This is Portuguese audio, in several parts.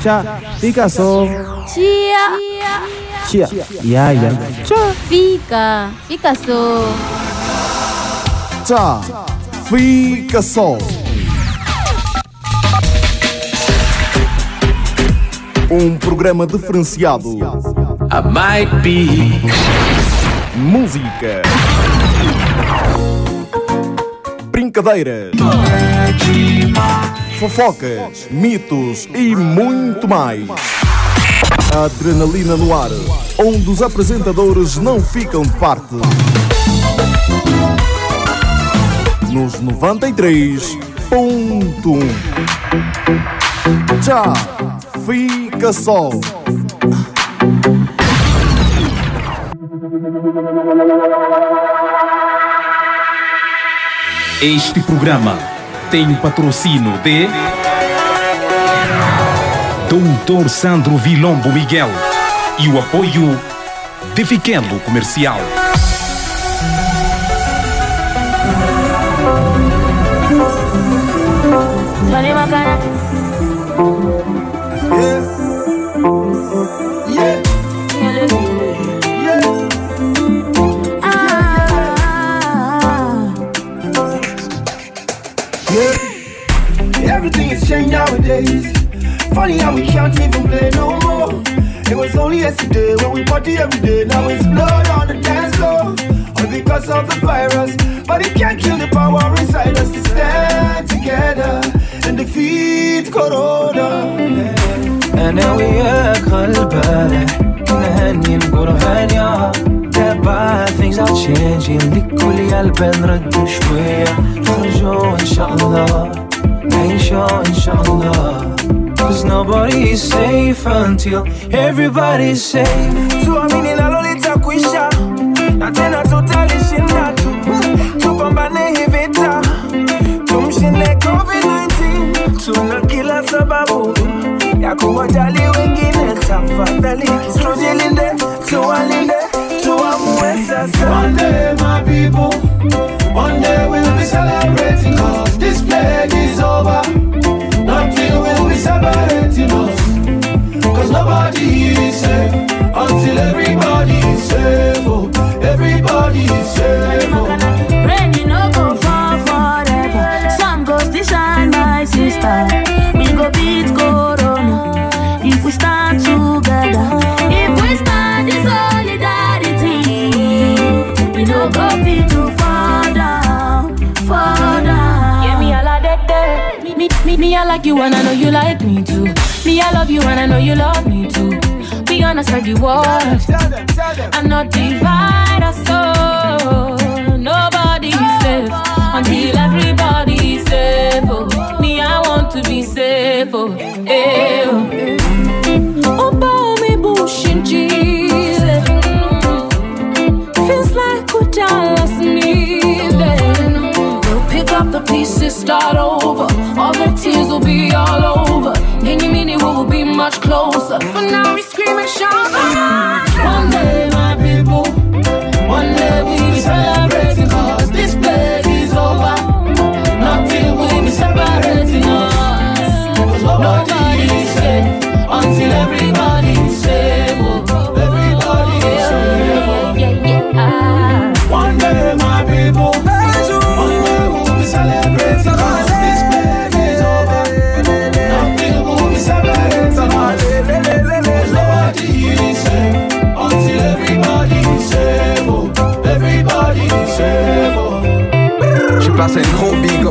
Tchau, fica só. Tia. Tia, ya, ya. Tchau. Fica. Fica só. Tchau, fica só. Um programa diferenciado. I might be. Música. Brincadeiras. Fofocas, mitos e muito mais. Adrenalina no ar, onde os apresentadores não ficam de parte. Nos 93.1. Tchau, fica só. Este programa tem o patrocínio de. Doutor Sandro Vilombo Miguel e o apoio de Fiquelo Comercial. Funny how we can't even play no more. It was only yesterday when we party every day. Now it's blood on the dance floor. All because of the virus. But it can't kill the power inside us to stand together and defeat Corona. انا وياك غلبانة نهني نقول هانية تبع things are changing لكل قلب نرد شوية نرجو ان شاء الله نعيشوا ان شاء الله Cause nobody is safe until everybody's safe. Tuamini nalo litakwisha na tena tutalishinda tu tupambane hii vita tumshinde COVID-19 tuna kila sababu ya kuwajali wengine tafadhali nobody is safe until everybody is safe. Oh, everybody is safe. Oh. Rain no go fall forever. Sun goes to shine, my sister. We go beat Corona if we stand together. If we stand in solidarity, we no go fit to fall down, fall down. Yeah, me all a dead dead. Me, me, me, me I like you and I know you like me too. Me I love you and I know you love me too. We gonna spread the word Tell them, tell them. and not divide us so nobody is safe until everybody is safe. Oh, me, I want to be safe. Oh, eh, oh. Oh, boy, me bush in Jesus. Feels like we just need We'll pick up the pieces, start over. All the tears will be all over. Any minute we will be much closer. For now,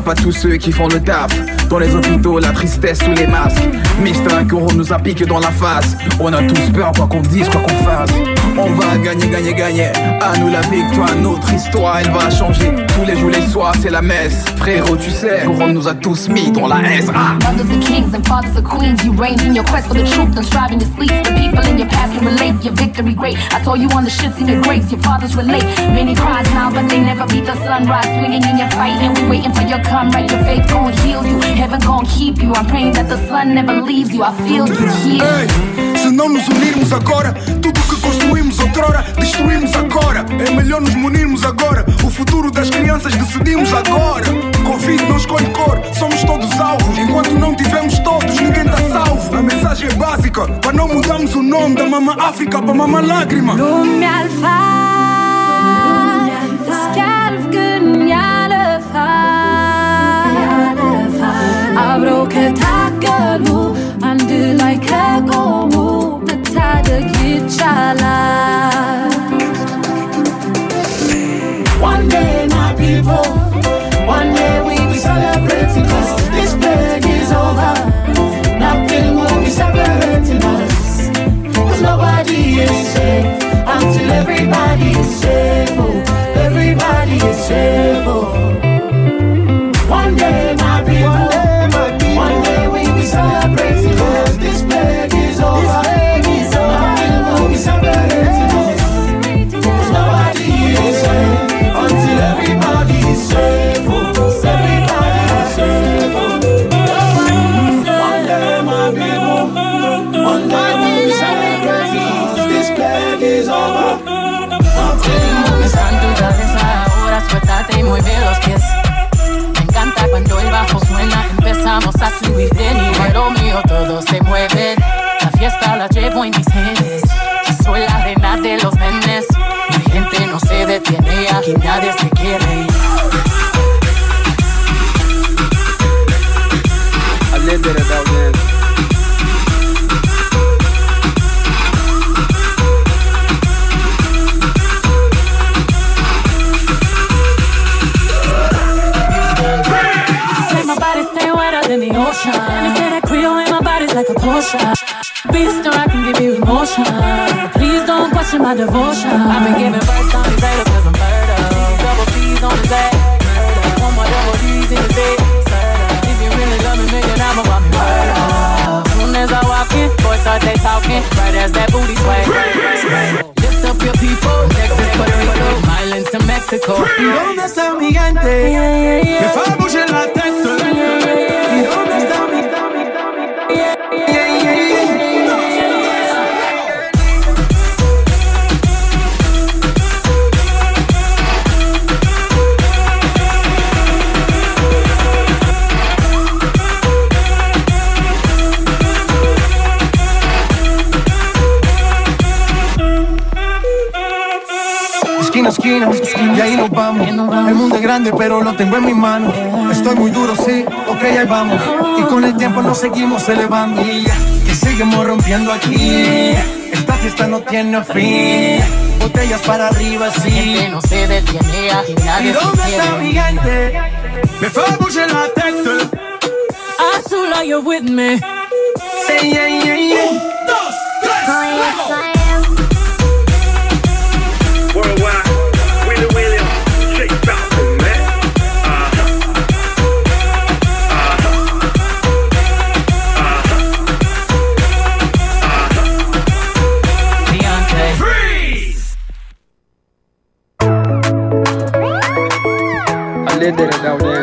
à tous ceux qui font le taf Dans les hôpitaux, la tristesse sous les masques Mister Corona nous a piqué dans la face On a tous peur, quoi qu'on dise, quoi qu'on fasse On va gagner, gagner, gagner À nous la victoire, notre histoire, elle va changer Tous les jours, les soirs, c'est la messe Frérot, tu sais, Corona nous a tous mis dans la S ah. Mothers kings and fathers of queens, you reign in your quest for the truth and striving to sleep. The people in your past can relate, your victory great. I saw you on the shits in your grace, your fathers relate. Many cries now, but they never beat the sunrise. Swinging in your fight, and we waiting for your come right. Your faith gon' heal you, heaven gon' keep you. I'm praying that the sun never leaves you. I feel you here. Ei, se não nos unirmos agora, tudo que construímos outrora, destruímos agora. É melhor nos munirmos agora. O futuro das crianças decidimos agora. Covid não escolhe cor, somos todos alvos. Enquanto não tivermos todos, ninguém tá salvo. A mensagem é África. Para não mudarmos o nome da Mama África para Mama Lágrima. Låt mig One day, my people, one day we be celebrating this plague is over. Nothing will be separating us. Nobody is safe until everybody is safe. Oh, everybody is safe. Oh. Bajo suena, empezamos a subir de nivel. Lo mío todo se mueve, la fiesta la llevo en mis genes. Soy la reina de los nenes, mi gente no se detiene, aquí nadie se quiere ir. I body's potion. Beast or I can give you emotion. Please don't question my devotion. I've been giving birth on these haters cause I'm murder. Double C's on the day. Murder. One more double D's in the day. If you really love me, make an album about me. Murder. Soon as I walk in, boys start they talking. Right as that booty sway. Lift up your people. Texas, Puerto Rico. Islands to Mexico. ¿Dónde está mi gente? Me fa bouger la Esquina y ahí nos vamos. El mundo es grande, pero lo tengo en mis manos. Estoy muy duro, sí, ok, ahí vamos. Y con el tiempo nos seguimos elevando. Y seguimos rompiendo aquí. Esta fiesta no tiene fin. Botellas para arriba, sí. gente no se detiene, aquí ¿Y dónde está mi gente? Me fa bouger la tête. Azul, are you with me? Say, yeah, yeah, yeah. Worldwide, I lived it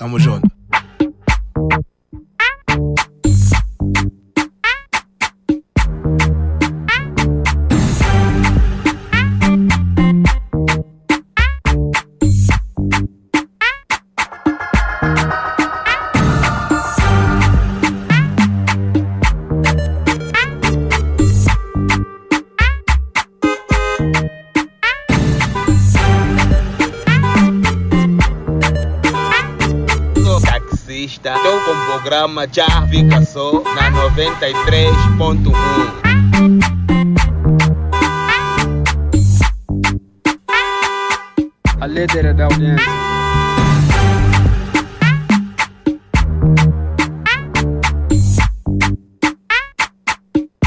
Uma 93.1. A líder da audiência.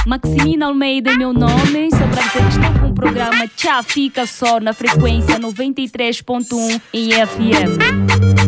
Maximina Almeida é meu nome, sou para que com o programa Tchá Fica Só na frequência 93.1 em FM.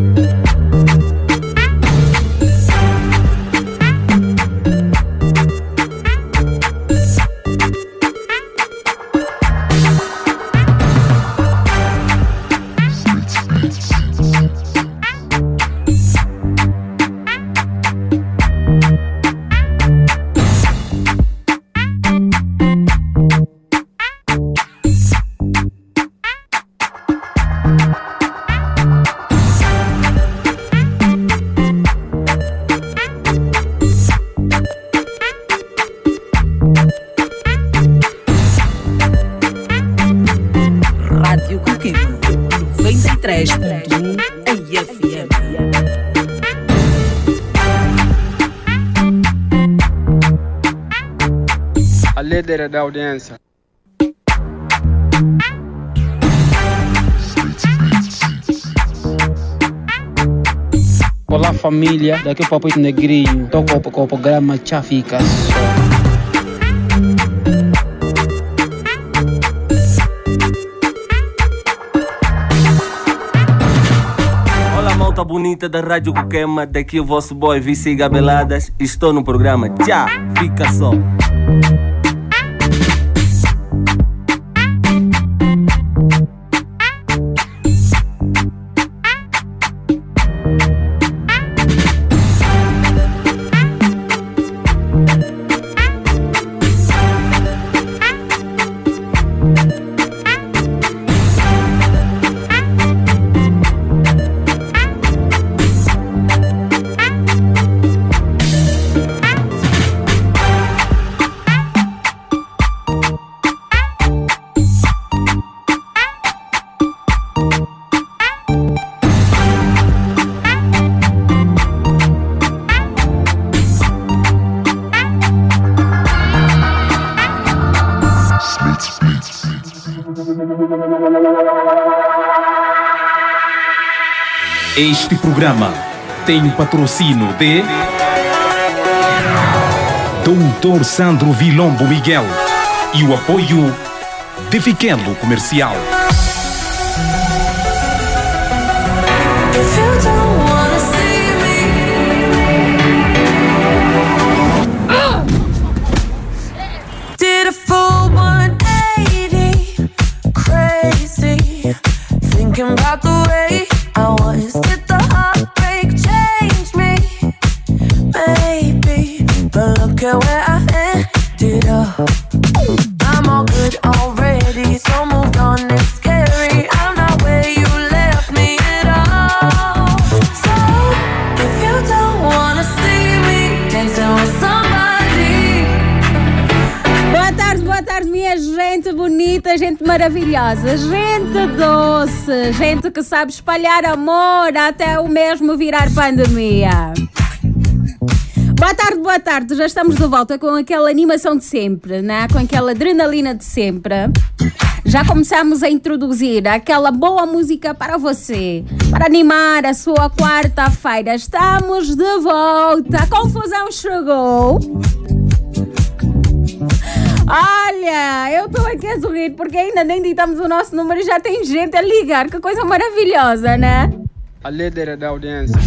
Da audiência. Olá família, daqui é o Papito Negrinho, tô com, com o programa Tchá Fica Só. Olá, malta bonita da Rádio Coquema, daqui o vosso boy Vici Gabeladas. Estou no programa Já Fica Só. Este programa tem o patrocínio de Doutor Sandro Vilombo Miguel e o apoio de Fiquelo Comercial. Maravilhosa, gente doce, gente que sabe espalhar amor até o mesmo virar pandemia. Boa tarde, boa tarde. Já estamos de volta com aquela animação de sempre, né? com aquela adrenalina de sempre. Já começamos a introduzir aquela boa música para você, para animar a sua quarta-feira. Estamos de volta. A confusão chegou. Olha, eu estou aqui a sorrir porque ainda nem ditamos o nosso número e já tem gente a ligar. Que coisa maravilhosa, né? A líder da audiência.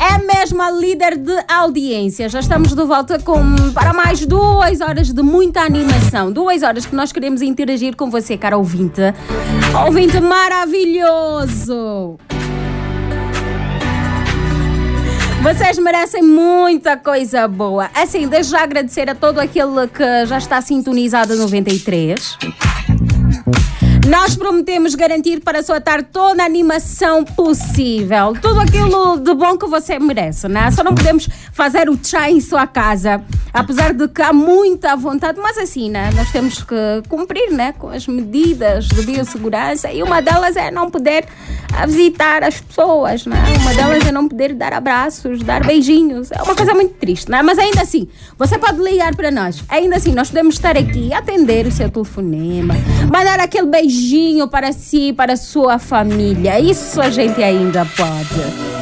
É mesmo a líder de audiência. Já estamos de volta com, para mais duas horas de muita animação. Duas horas que nós queremos interagir com você, cara ouvinte. Ouvinte maravilhoso. Vocês merecem muita coisa boa. Assim, desde já agradecer a todo aquele que já está sintonizado no 93. Nós prometemos garantir para a sua tarde toda a animação possível. Tudo aquilo de bom que você merece, né? Só não podemos fazer o chá em sua casa. Apesar de que há muita vontade, mas assim, né? Nós temos que cumprir, né? Com as medidas de biossegurança. E uma delas é não poder ah, visitar as pessoas, né? Uma delas é não poder dar abraços, dar beijinhos. É uma coisa muito triste, né? Mas ainda assim, você pode ligar para nós. Ainda assim, nós podemos estar aqui, atender o seu telefonema, mandar aquele beijinho para si, para a sua família. Isso a gente ainda pode.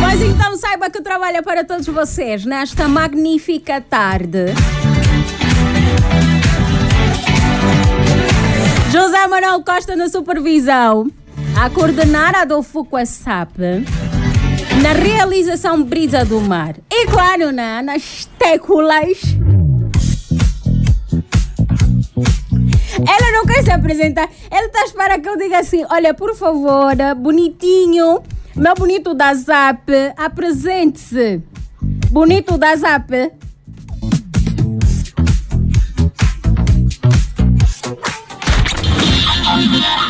Mas então saiba que trabalha para todos vocês nesta magnífica tarde. José Manuel Costa na supervisão, a coordenar Adolfo Quassap, na realização Brisa do Mar. E claro, né, nas téculas. Ela não quer se apresentar. Ela está a esperar que eu diga assim: olha, por favor, bonitinho, meu bonito da Zap, apresente-se. Bonito da Zap.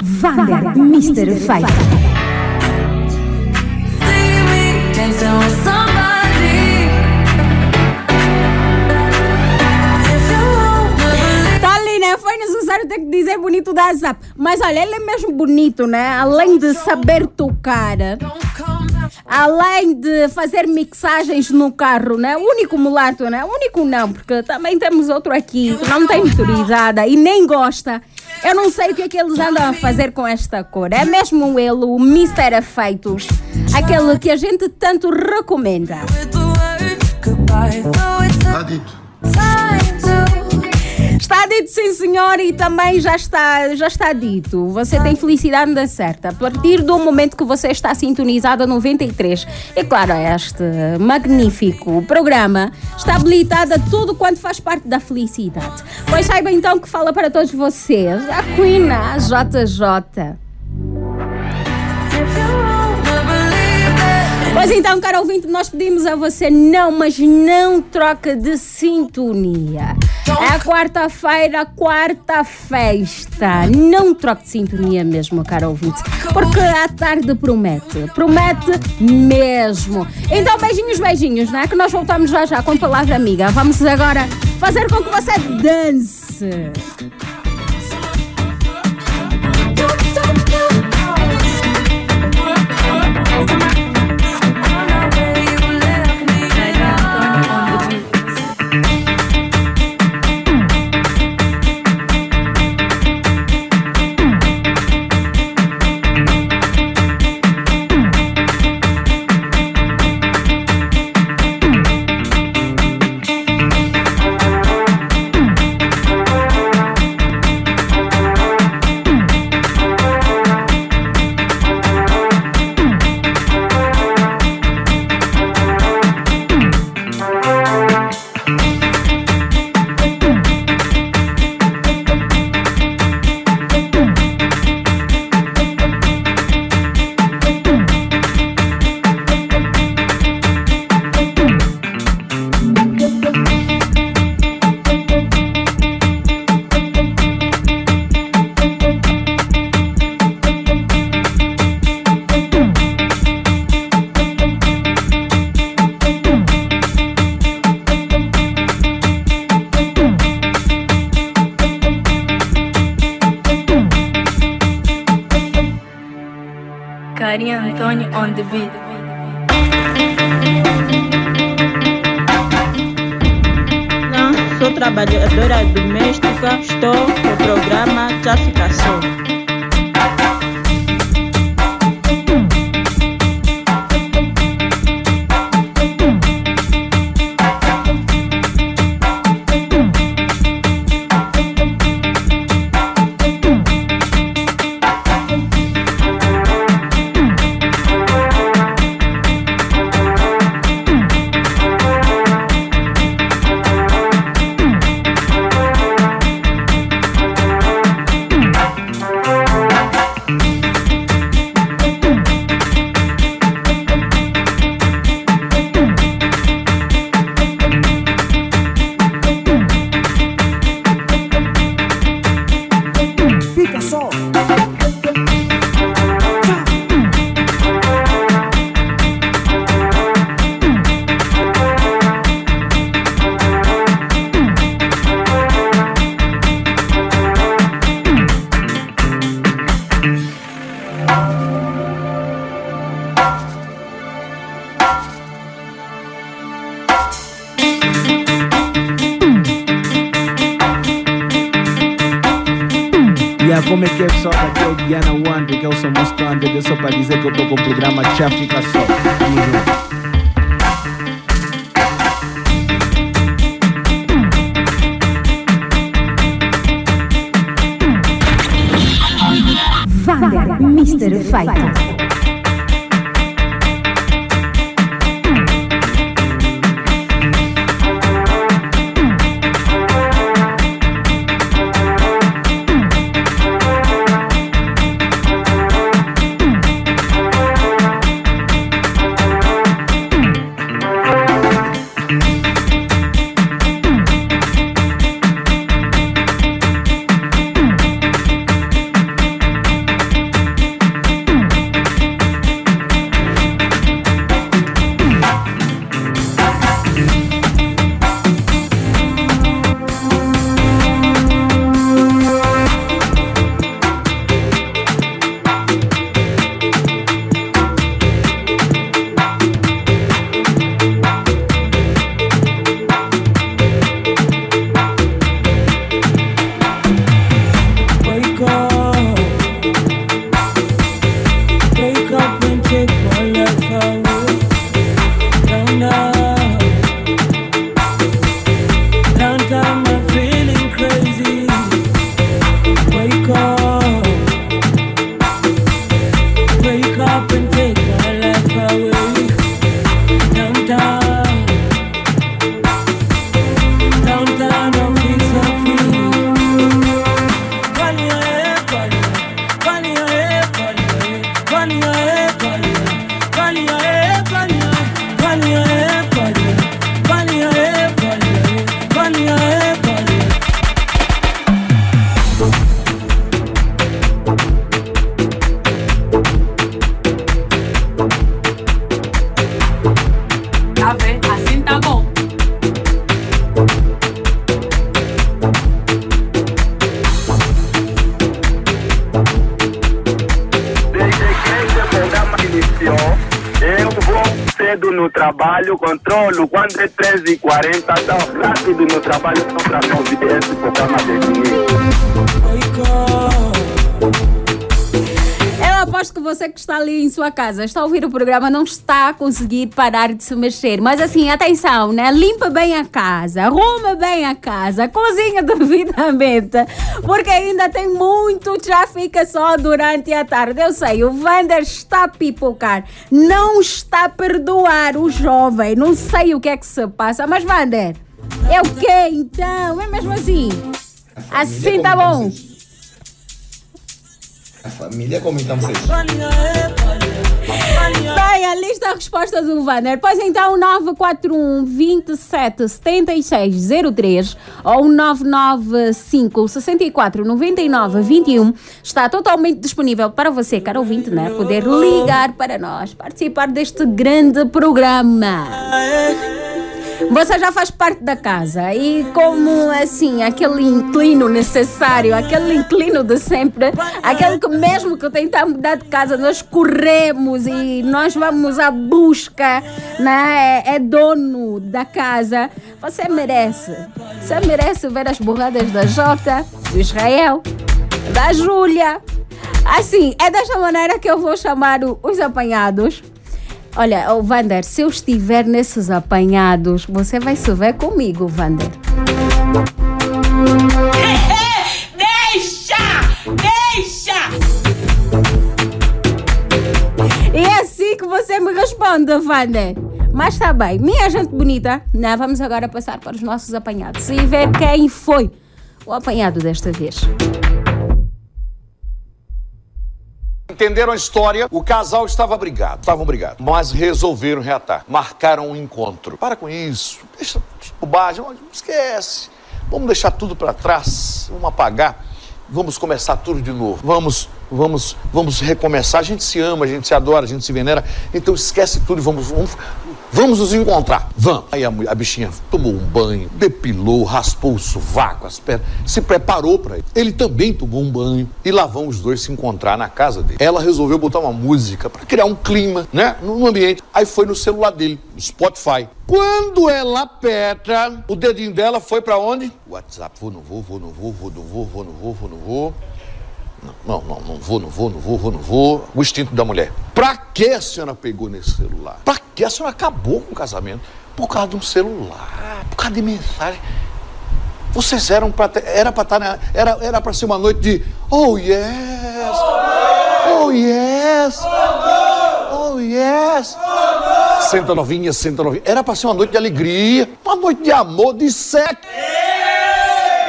Vander, Mr. Fighter. With somebody. Tá ali, né? Foi necessário ter que dizer bonito da Zap. Mas olha, ele é mesmo bonito, né? Além de saber tocar, além de fazer mixagens no carro, né? O único mulato, né? O único não, porque também temos outro aqui que não tem motorizada e nem gosta. Eu não sei o que é que eles andam a fazer com esta cor. É mesmo ele, o Mr. Efeitos, aquele que a gente tanto recomenda. Está dito. Está dito, sim, senhor, e também já está, já está dito. Você tem felicidade da certa. A partir do momento que você está sintonizado a 93. E claro, este magnífico programa está habilitado a tudo quanto faz parte da felicidade. Pois saiba então que fala para todos vocês a Queen, a JJ. Pois então, caro ouvinte, nós pedimos a você não, mas não troca de sintonia. É a quarta-feira, quarta festa. Não troque de sintonia mesmo, caro ouvinte. Porque a tarde promete. Promete mesmo. Então, beijinhos, beijinhos, né? Que nós voltamos já já com palavra amiga. Vamos agora fazer com que você dance. Já Fica Só. Tamo junto. Fighter. Casa, está a ouvir o programa, não está a conseguir parar de se mexer. Mas assim, atenção, né? Limpa bem a casa, arruma bem a casa, cozinha devidamente, porque ainda tem muito já fica só durante a tarde. Eu sei, o Vander está a pipocar, não está a perdoar o jovem, não sei o que é que se passa, mas Vander, é o quê então? É mesmo assim? Assim tá bom. A família, como então vocês? Bem, a lista de respostas do Vander. Pois então, 941 27 76 03 ou 995 64 99 21 está totalmente disponível para você, caro ouvinte, né? Poder ligar para nós, participar deste grande programa. Você já faz parte da casa e como assim, aquele inclino necessário, aquele inclino de sempre, aquele que mesmo que tentar mudar de casa, nós corremos e nós vamos à busca, né? é, é dono da casa. Você merece. Você merece ver as borradas da Jota, do Israel, da Júlia. Assim, é desta maneira que eu vou chamar os apanhados. Olha, o Vander, se eu estiver nesses apanhados, você vai se ver comigo, Vander. Deixa! Deixa! E é assim que você me responde, Vander. Mas tá bem, minha gente bonita, né? vamos agora passar para os nossos apanhados e ver quem foi o apanhado desta vez. Entenderam a história? O casal estava brigado, estavam brigados, mas resolveram reatar. Marcaram um encontro. Para com isso, deixa de bobagem, esquece. Vamos deixar tudo para trás, vamos apagar, vamos começar tudo de novo. Vamos, vamos, vamos recomeçar. A gente se ama, a gente se adora, a gente se venera. Então esquece tudo e vamos, vamos, vamos nos encontrar. Vamos. Aí a, a bichinha tomou um banho, depilou, raspou o sovaco, as pernas, se preparou para ele. Ele também tomou um banho e lá vão os dois se encontrar na casa dele. Ela resolveu botar uma música para criar um clima, né, no no ambiente. Aí foi no celular dele, no Spotify. Quando ela aperta, o dedinho dela foi para onde? WhatsApp. Vou, não vou, vou, não vou, vou, não vou, vou, não vou, vou, não vou. Não, não, não vou, não vou, não vou, vou, não vou. O instinto da mulher. Pra que a senhora pegou nesse celular? Pra que a senhora acabou com o casamento? Por causa de um celular, por causa de mensagem. Vocês eram pra ter, era pra estar na, era era para ser uma noite de oh yes. Oh yes. Oh yes. Senta novinha, senta novinha. Era pra ser uma noite de alegria, uma noite de amor, de sexo.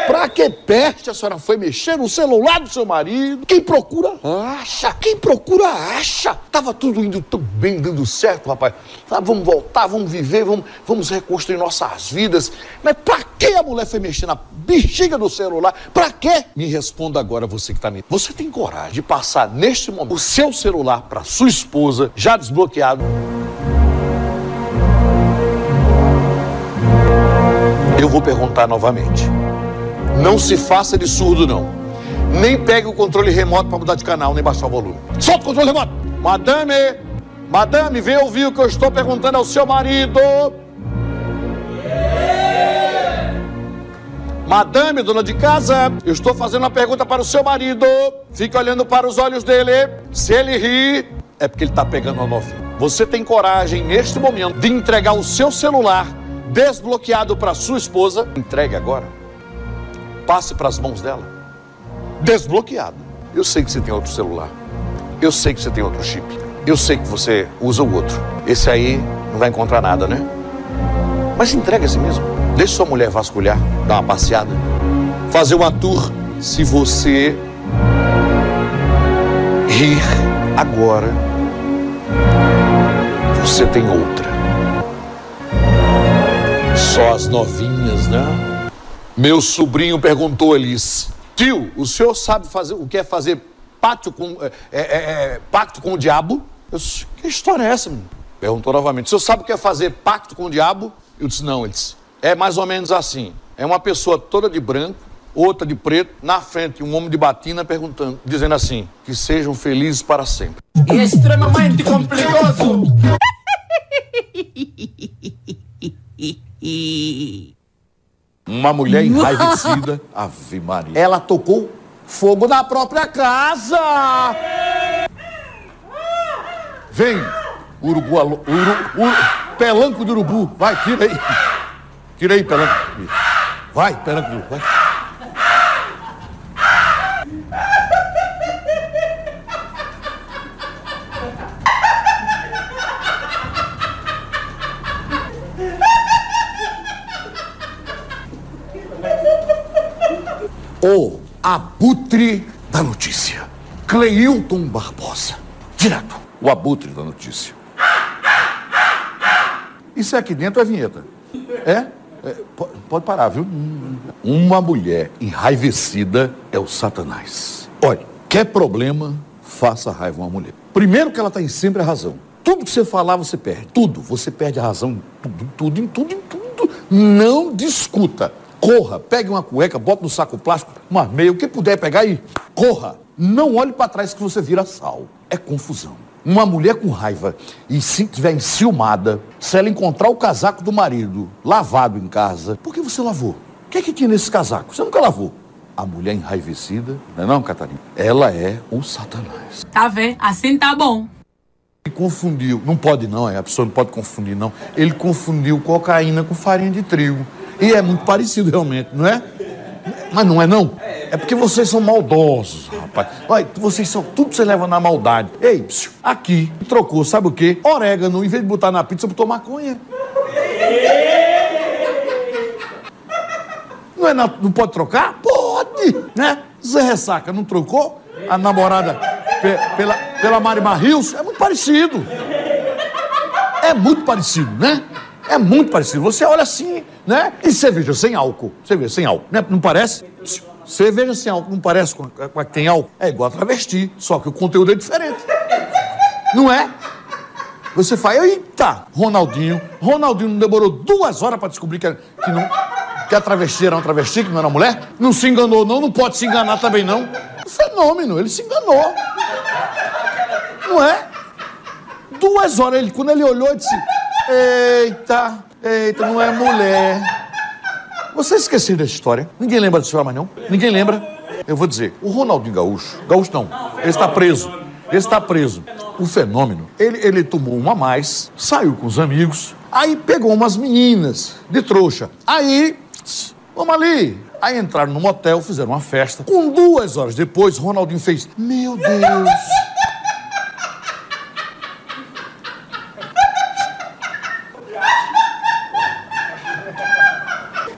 Pra que peste a senhora foi mexer no celular do seu marido? Quem procura, acha. Quem procura, acha. Tava tudo indo tão bem, dando certo, rapaz. Ah, vamos voltar, vamos viver, vamos, vamos reconstruir nossas vidas. Mas pra que a mulher foi mexer na bexiga do celular? Pra quê? Me responda agora, você que tá me... Você tem coragem de passar, neste momento, o seu celular pra sua esposa, já desbloqueado? Eu vou perguntar novamente. Não se faça de surdo, não. Nem pegue o controle remoto para mudar de canal, nem baixar o volume. Solta o controle remoto! Madame! Madame, vem ouvir o que eu estou perguntando ao seu marido. Madame, dona de casa, eu estou fazendo uma pergunta para o seu marido. Fique olhando para os olhos dele. Se ele rir, é porque ele está pegando a novinha. Você tem coragem, neste momento, de entregar o seu celular desbloqueado para sua esposa? Entregue agora. Passe para as mãos dela. Desbloqueado. Eu sei que você tem outro celular. Eu sei que você tem outro chip. Eu sei que você usa o outro. Esse aí não vai encontrar nada, né? Mas entrega a si mesmo. Deixe sua mulher vasculhar, dar uma passeada, fazer uma tour. Se você rir agora, você tem outra. Só as novinhas, né? Meu sobrinho perguntou, Elis, tio, o senhor sabe fazer o que é fazer pacto com, é, é, é, pacto com o diabo? Eu disse, que história é essa? menino? Perguntou novamente, o senhor sabe o que é fazer pacto com o diabo? Eu disse, não, ele disse, é mais ou menos assim. É uma pessoa toda de branco, outra de preto, na frente um homem de batina perguntando, dizendo assim, que sejam felizes para sempre. E extremamente complicado. Uma mulher enraivecida, Ave Maria. Ela tocou fogo na própria casa. Vem, urubu, uru, uru, pelanco de urubu. Vai, tira aí. Tira aí, pelanco. Vai, pelanco de urubu, vai. O abutre da notícia. Cleilton Barbosa. Direto. O abutre da notícia. Isso aqui dentro é vinheta. É? É, po- pode parar, viu? Uma mulher enraivecida é o Satanás. Olha, quer problema, faça raiva a uma mulher. Primeiro que ela tem sempre a razão. Tudo que você falar, você perde. Tudo. Você perde a razão em tudo, em tudo, em tudo, em tudo. Não discuta. Corra, pegue uma cueca, bota no saco plástico, uma meia, o que puder pegar aí. Corra. Não olhe para trás que você vira sal. É confusão. Uma mulher com raiva e se estiver enciumada, se ela encontrar o casaco do marido lavado em casa, por que você lavou? O que é que tinha nesse casaco? Você nunca lavou. A mulher enraivecida, não é não, Catarina? Ela é o satanás. Tá vendo? Assim tá bom. Ele confundiu, não pode não, é, a pessoa não pode confundir não. Ele confundiu cocaína com farinha de trigo. E é muito parecido realmente, não é? Mas não é não? É porque vocês são maldosos, rapaz. Olha, vocês são, tudo você leva na maldade. Ei, psiu, aqui, trocou, sabe o quê? Orégano, em vez de botar na pizza, botou maconha. Não, é na- não pode trocar? Pode, né? Zé Ressaca não trocou? A namorada pe- pela, pela Mari Barrios? É muito parecido. É muito parecido, né? É muito parecido. Você olha assim, né? E cerveja sem álcool. Cerveja sem álcool, né? Não parece? Cerveja sem álcool não parece com a, que tem álcool? É igual a travesti, só que o conteúdo é diferente. Não é? Você fala, eita, Ronaldinho. Ronaldinho não demorou duas horas para descobrir que, que, não, que a travesti era uma travesti, que não era mulher? Não se enganou, não, não pode se enganar também, não. Fenômeno, ele se enganou. Não é? Duas horas, ele, quando ele olhou, disse: Eita, eita, não é mulher. Vocês esqueceram dessa história? Ninguém lembra história mais, não? Ninguém lembra? Eu vou dizer: o Ronaldinho Gaúcho, Gaúcho não, ele está preso. Ele está preso. O fenômeno, ele, ele tomou uma a mais, saiu com os amigos, aí pegou umas meninas de trouxa. Aí, vamos ali. Aí entraram no motel, fizeram uma festa. Com duas horas depois, Ronaldinho fez: Meu Deus.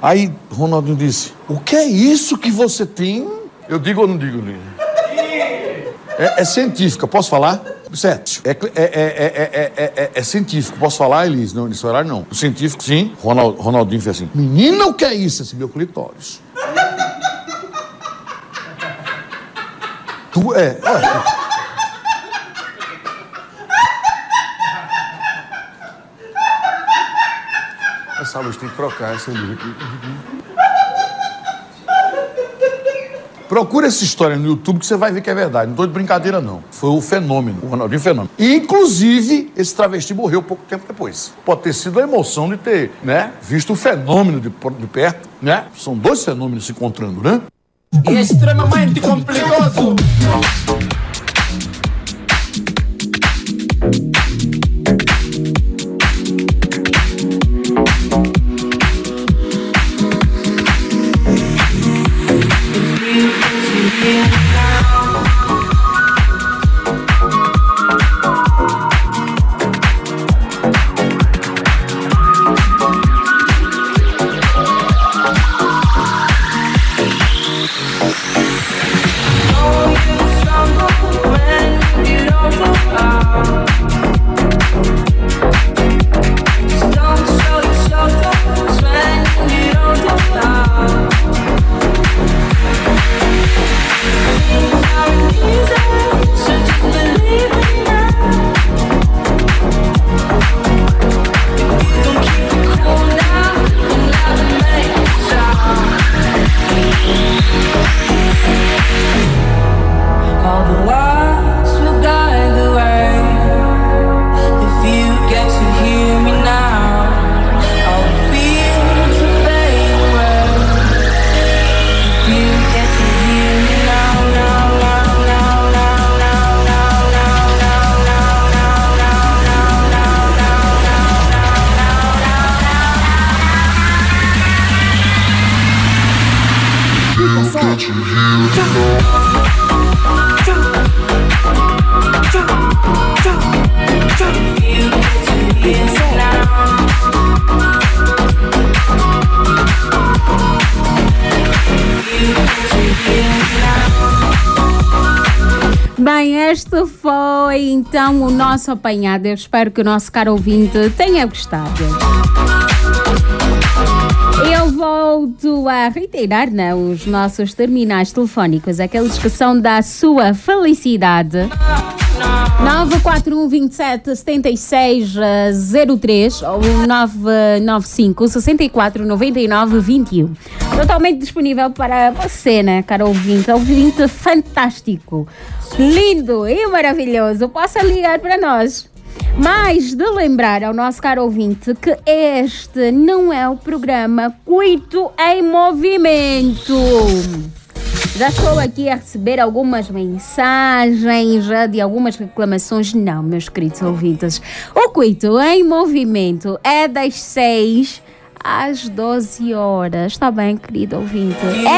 Aí Ronaldinho disse: O que é isso que você tem? Eu digo ou não digo, Lili? É, é científica, posso falar? Certo. É, é, é, é, é, é, é, é científico, posso falar, Elis? Não, nesse horário não. O científico, sim. Ronald, Ronaldinho fez assim: Menina, o que é isso? Esse meu clitóris. Tu é. Essa luz tem que trocar, essa luz aqui. Procura essa história no YouTube que você vai ver que é verdade. Não tô de brincadeira, não. Foi o fenômeno, o Ronaldinho Fenômeno. E, inclusive, esse travesti morreu pouco tempo depois. Pode ter sido a emoção de ter, né, visto o fenômeno de, de perto, né? São dois fenômenos se encontrando, né? E extremamente complicado. Nosso apanhado. Eu espero que o nosso caro ouvinte tenha gostado. Eu volto a reiterar né, os nossos terminais telefónicos, aqueles que são da sua felicidade. 941 27 76 eh, 03 ou 995 64 99 21. Totalmente disponível para você, né, cara ouvinte? Ouvinte fantástico, lindo e maravilhoso. Possa ligar para nós. Mas de lembrar ao nosso caro ouvinte que este não é o programa Cuito em Movimento. Já estou aqui a receber algumas mensagens já de algumas reclamações. Não, meus queridos ouvintes. O Cuito em Movimento é das 6 às 12 horas. Está bem, querido ouvinte?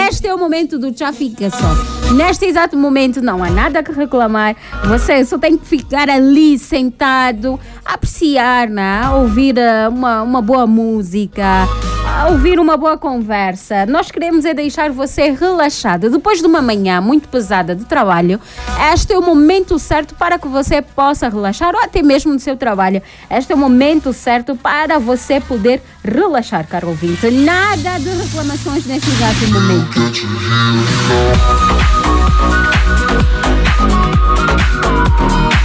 Este é o momento do Já Fica Só. Neste exato momento não há nada que reclamar. Você só tem que ficar ali sentado, apreciar, né? ouvir eh, uma, uma boa música, a ouvir uma boa conversa. Nós queremos é deixar você relaxado. Depois de uma manhã muito pesada de trabalho, este é o momento certo para que você possa relaxar ou até mesmo no seu trabalho. Este é o momento certo para você poder relaxar, caro ouvinte. Nada de reclamações neste exato momento.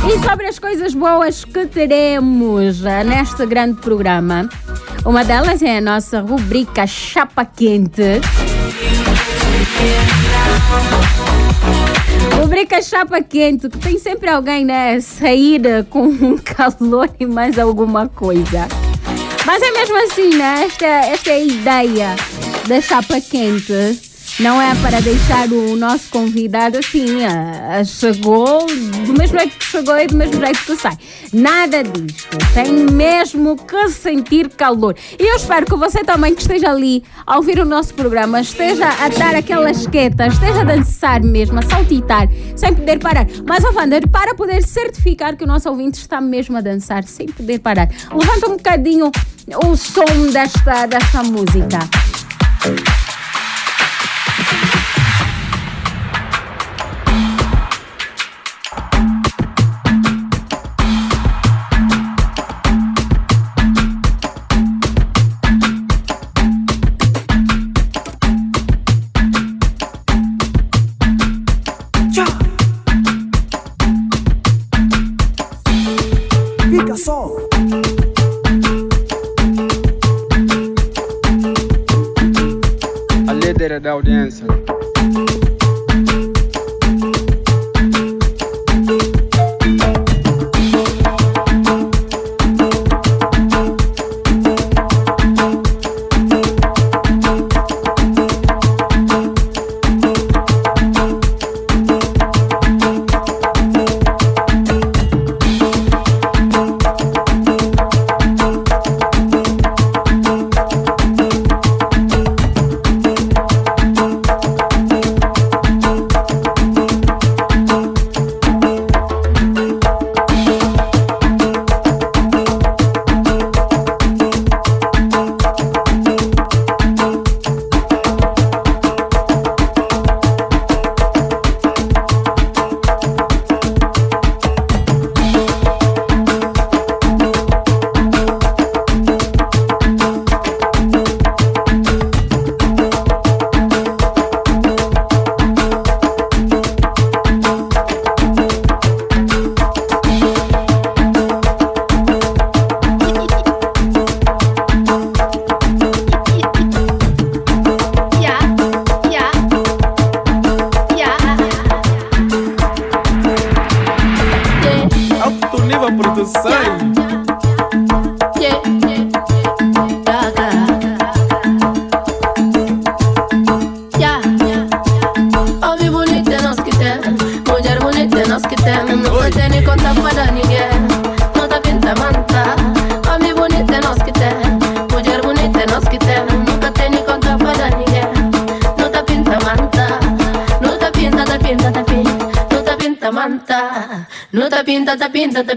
E sobre as coisas boas que teremos eh, neste grande programa, uma delas é a nossa rubrica Chapa Quente. Rubrica Chapa Quente, que tem sempre alguém, né? Sair eh, com um calor e mais alguma coisa. Mas é mesmo assim, né? Esta, esta é a ideia da Chapa Quente. Não é para deixar o nosso convidado assim, ah, chegou do mesmo jeito que chegou e do mesmo jeito que sai. Nada disto. Tem mesmo que sentir calor. E eu espero que você também que esteja ali a ouvir o nosso programa, esteja a dar aquelas quietas, esteja a dançar mesmo, a saltitar, sem poder parar. Mas, ó Wander, para poder certificar que o nosso ouvinte está mesmo a dançar, sem poder parar, levanta um bocadinho o som desta, desta música.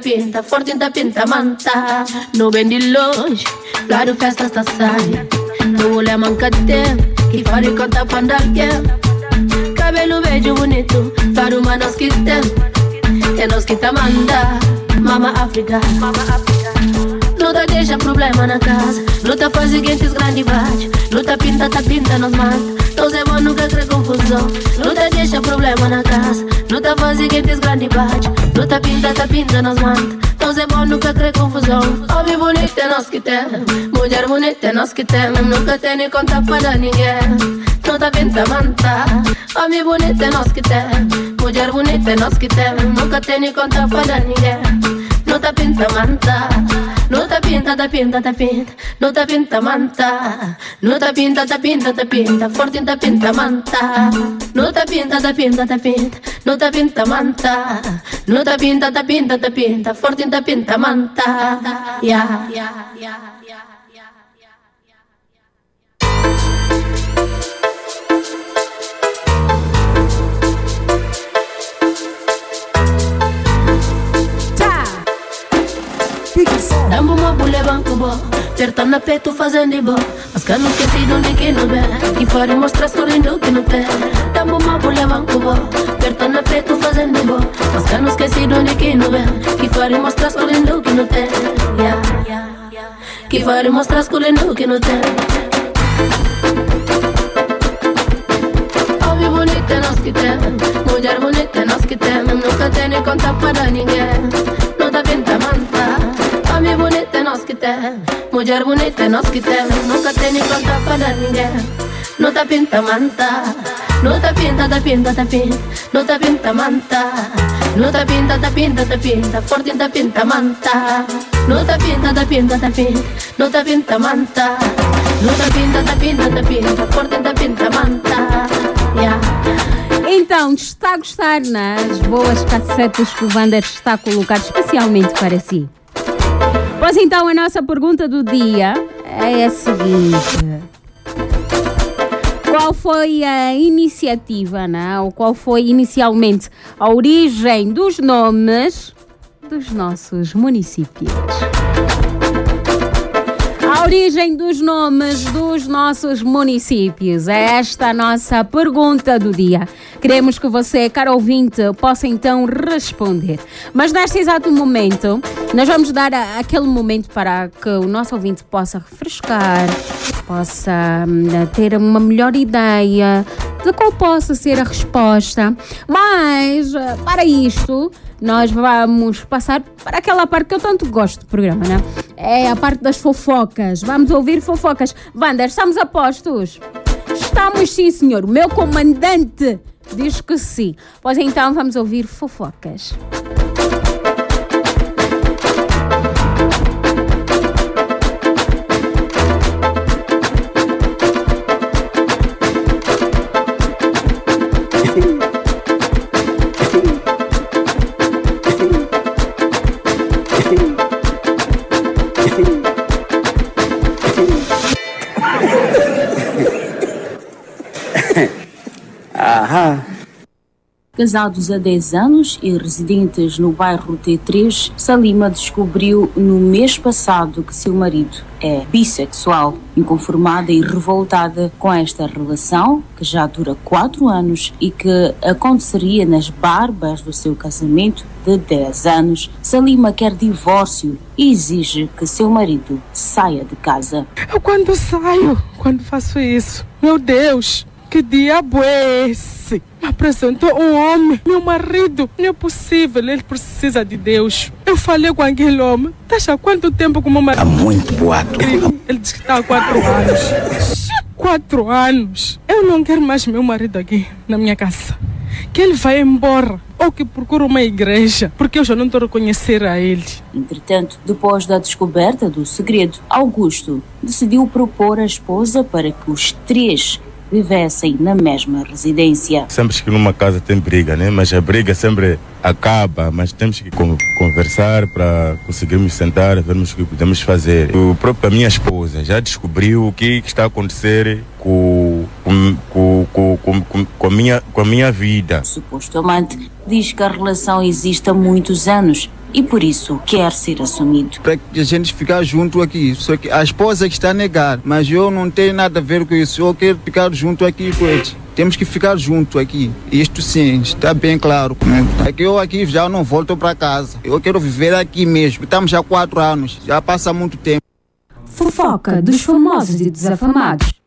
Pinta, tá pinta, manta. Não vem de longe, claro festa está sai. Tu olha manca tem, que faz conta para alguém. Cabelo verde bonito, para uma nós que tem. É nós que tá manda, mama África. Não tá deixa problema na casa, não tá faz gigantes grande bate. Não tá pinta, tá pinta, nós mata. É bom nunca crer confusão. Não te deixa problema na casa. Não tá fazendo que tens grande bate. Não tá pinta, tá pinta nas mantas. Então é bom nunca crer confusão. Homem bonito é nós que tem. Mulher bonita é nós que tem. Nunca tem nem conta para ninguém. Não tá pinta manta. Homem bonito é nós que tem. Mulher bonita é nós que tem. Nunca tem nem conta para ninguém. Não tá pinta manta. Não tá pinta, tá pinta, tá pinta. Não tá pinta manta. Não tá pinta, tá pinta, tá pinta. Forte tá pinta manta. Não tá pinta, tá pinta, tá pinta. Não tá pinta manta. Não tá pinta, tá pinta, tá pinta. Forte tá pinta manta. Yeah, yeah, yeah. Dambo uma bule banco bo Terta na peito fazendo ibo Mas que não esquecido nem que não vê Que fora mostra sorrindo que não tem Dambo uma bule banco bo. Terta na peito fazendo ibo Mas que não esquecido nem que não vê Que fora mostra sorrindo que não tem yeah, yeah, yeah. Que fora mostra sorrindo que não tem Homem bonito é nós que tem Mulher bonita é nós que tem Nunca tem nem conta para ninguém. Não dá pinta manta Homem bonito é nós que tem Mulher bonita é nós que tem Nunca tem nem conta para ninguém Não tá pinta manta. Não tá pinta, tá pinta, tá pinta. Não tá pinta manta. Não tá pinta, tá pinta, tá pinta. Forte tá pinta manta. Não tá pinta, tá pinta, tá pinta. Não tá pinta manta. Não tá pinta, tá pinta, tá pinta. Forte tá pinta manta. Então, está a gostar nas boas cassetes que o Vander está a colocar especialmente para si? Pois então, a nossa pergunta do dia. É a seguinte: Qual foi a iniciativa, ou qual foi inicialmente a origem dos nomes dos nossos municípios? A origem dos nomes dos nossos municípios é esta a nossa pergunta do dia. Queremos que você, caro ouvinte, possa então responder. Mas neste exato momento, nós vamos dar aquele momento para que o nosso ouvinte possa refrescar, possa hum, ter uma melhor ideia de qual possa ser a resposta. Mas, eh, para isto, nós vamos passar para aquela parte que eu tanto gosto do programa, né? É a parte das fofocas. Vamos ouvir fofocas. Wander, estamos a postos? Estamos sim, senhor. O meu comandante diz que sim. Pois então vamos ouvir fofocas. Aham. Casados há 10 anos e residentes no bairro T3, Salima descobriu no mês passado que seu marido é bissexual. Inconformada e revoltada com esta relação, que já dura 4 anos e que aconteceria nas barbas do seu casamento de 10 anos, Salima quer divórcio e exige que seu marido saia de casa. Eu quando saio, quando faço isso, meu Deus, que diabo é esse? Me apresentou um homem, meu marido. Não é possível, ele precisa de Deus. Eu falei com aquele homem. Tá há quanto tempo com o meu marido? Há muito boato. Ele, ele disse que está há quatro anos. Quatro anos. Eu não quero mais meu marido aqui na minha casa. Que ele vai embora ou que procure uma igreja, porque eu já não estou a reconhecer a ele. Entretanto, depois da descoberta do segredo, Augusto decidiu propor à esposa para que os três vivessem na mesma residência. Sempre que numa casa tem briga, né? Mas a briga sempre acaba, mas temos que con- conversar para conseguirmos sentar, vermos o que podemos fazer. O próprio a minha esposa já descobriu o que está a acontecer com, com, com, com, com a, minha, com a minha vida. O suposto amante diz que a relação existe há muitos anos e por isso quer ser assumido. para que a gente ficar junto aqui. Só que a esposa que está a negar, mas eu não tenho nada a ver com isso. Eu quero ficar junto aqui com eles. Temos que ficar junto aqui. Isto sim, está bem claro. É que eu aqui já não volto para casa. Eu quero viver aqui mesmo. Estamos já há quatro anos, já passa muito tempo. Fofoca dos famosos e desafamados.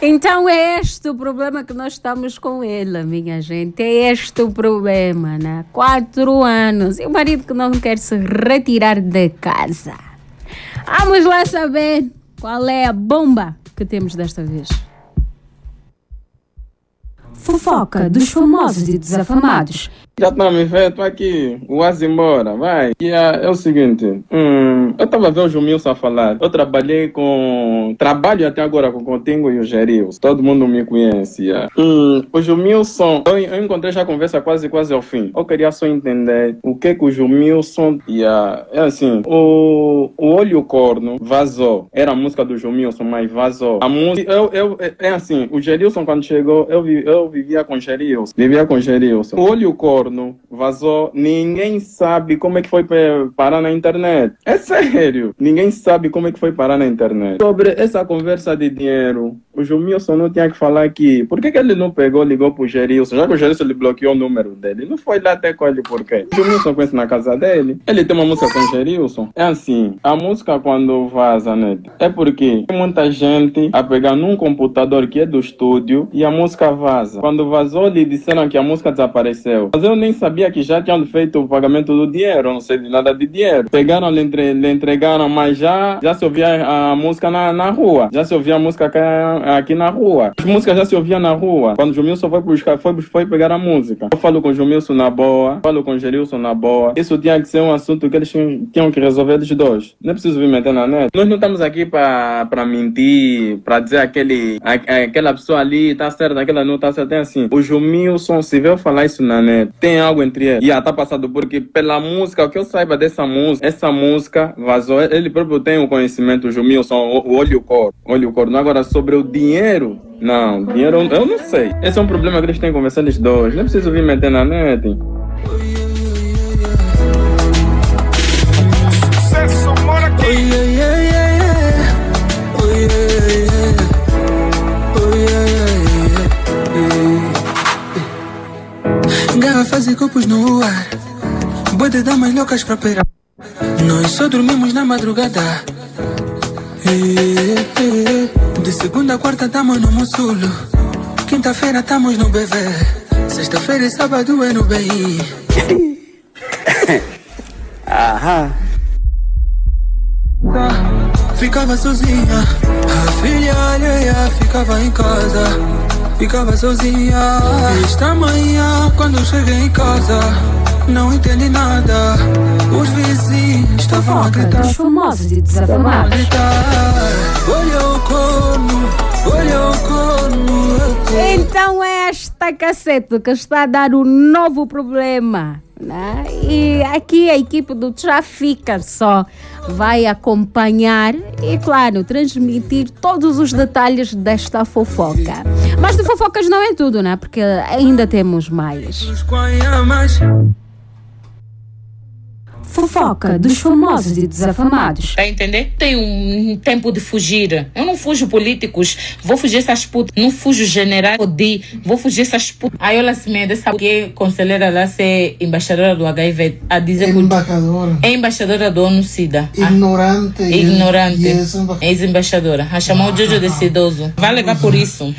Então é este o problema que nós estamos com ele, minha gente. É este o problema, né? Quatro anos. E o marido que não quer se retirar de casa. Vamos lá saber qual é a bomba que temos desta vez. Fofoca dos famosos e desafamados. Já tá me vendo, tô aqui, quase embora, vai. E ah, é o seguinte, hum, eu tava vendo o Jumilson falar, eu trabalhei com, trabalho até agora com o Contingo e o Gerils, todo mundo me conhece. ah. Hum, o Jumilson, eu, eu encontrei já a conversa quase, quase ao fim. Eu queria só entender o que que o Jumilson, yeah, é assim, o, o Olho Corno vazou, era a música do Jumilson, mas vazou. A música, eu, eu, é, é assim, o Gerilson quando chegou, eu, vi, eu vivia com Gerilson, vivia com Gerilson. O Olho Corno vazou, ninguém sabe como é que foi parar na internet. É sério, ninguém sabe como é que foi parar na internet. Sobre essa conversa de dinheiro, o Jumilson não tinha que falar aqui. Por que, que ele não pegou, ligou pro Gerilson? Já que o Gerilson bloqueou o número dele, não foi lá até com ele por quê? O Jumilson conhece na casa dele, ele tem uma música com o Gerilson. É assim, a música quando vaza, né? É porque tem muita gente a pegar num computador que é do estúdio e a música vaza. Quando vazou, lhe disseram que a música desapareceu. Mas eu nem sabia que já tinham feito o pagamento do dinheiro, não sei de nada de dinheiro. Pegaram, lhe, entre, lhe entregaram, mas já, já se ouvia a música na, na rua. Já se ouvia a música aqui, aqui na rua. As músicas já se ouviam na rua. Quando o Jumilson foi buscar, foi, foi pegar a música. Eu falo com o Jumilson na boa, falo com o Gerilson na boa. Isso tinha que ser um assunto que eles tinham, que resolver eles dois. Não é preciso vir meter na net. Nós não estamos aqui para mentir, para dizer aquele, a, aquela pessoa ali tá certa, aquela não tá certa. Tem assim, o Jumilson, se veio falar isso na net, tem algo entre eles. E ah, tá passado porque pela música, o que eu saiba dessa música, essa música vazou. Ele próprio tem o conhecimento, o Jumilson, o, olho e o cor. Olho e o cor. Agora, sobre o dinheiro, não, dinheiro eu não sei. Esse é um problema que eles têm que conversar eles dois. Não preciso vir meter na net. Sucesso, mora aqui. Garrafas e copos no ar. De damas loucas pra peirar. Nós só dormimos na madrugada. De segunda a quarta tamo no Mussulo. Quinta-feira tamo no BV. Sexta-feira e sábado é no BI. Aham. Ficava sozinha, a filha alheia ficava em casa. Ficava sozinha. Esta manhã, quando cheguei em casa, não entendi nada. Os vizinhos estavam a gritar. dos famosos e desafamados. Olha o corno. Então é esta cacete que está a dar um novo problema. Né? E aqui a equipe do Trafica só vai acompanhar e, claro, transmitir todos os detalhes desta fofoca. Mas de fofocas não é tudo, né? Porque ainda temos mais. Fofoca dos famosos e desafamados. Tá entender? Tem um tempo de fugir. Eu não fujo políticos, vou fugir essas putas. Não fujo general, Odi, vou fugir essas putas. Aí ela se mede, sabe que conselheira lá ser embaixadora do HIV a dizer que Embaixadora. é embaixadora do ONU SIDA. Ah, Ignorante. e- Ignorante. ex-emba- Ex-embaixadora. A chamar o Jojo desse idoso. Vai levar por isso. Hum.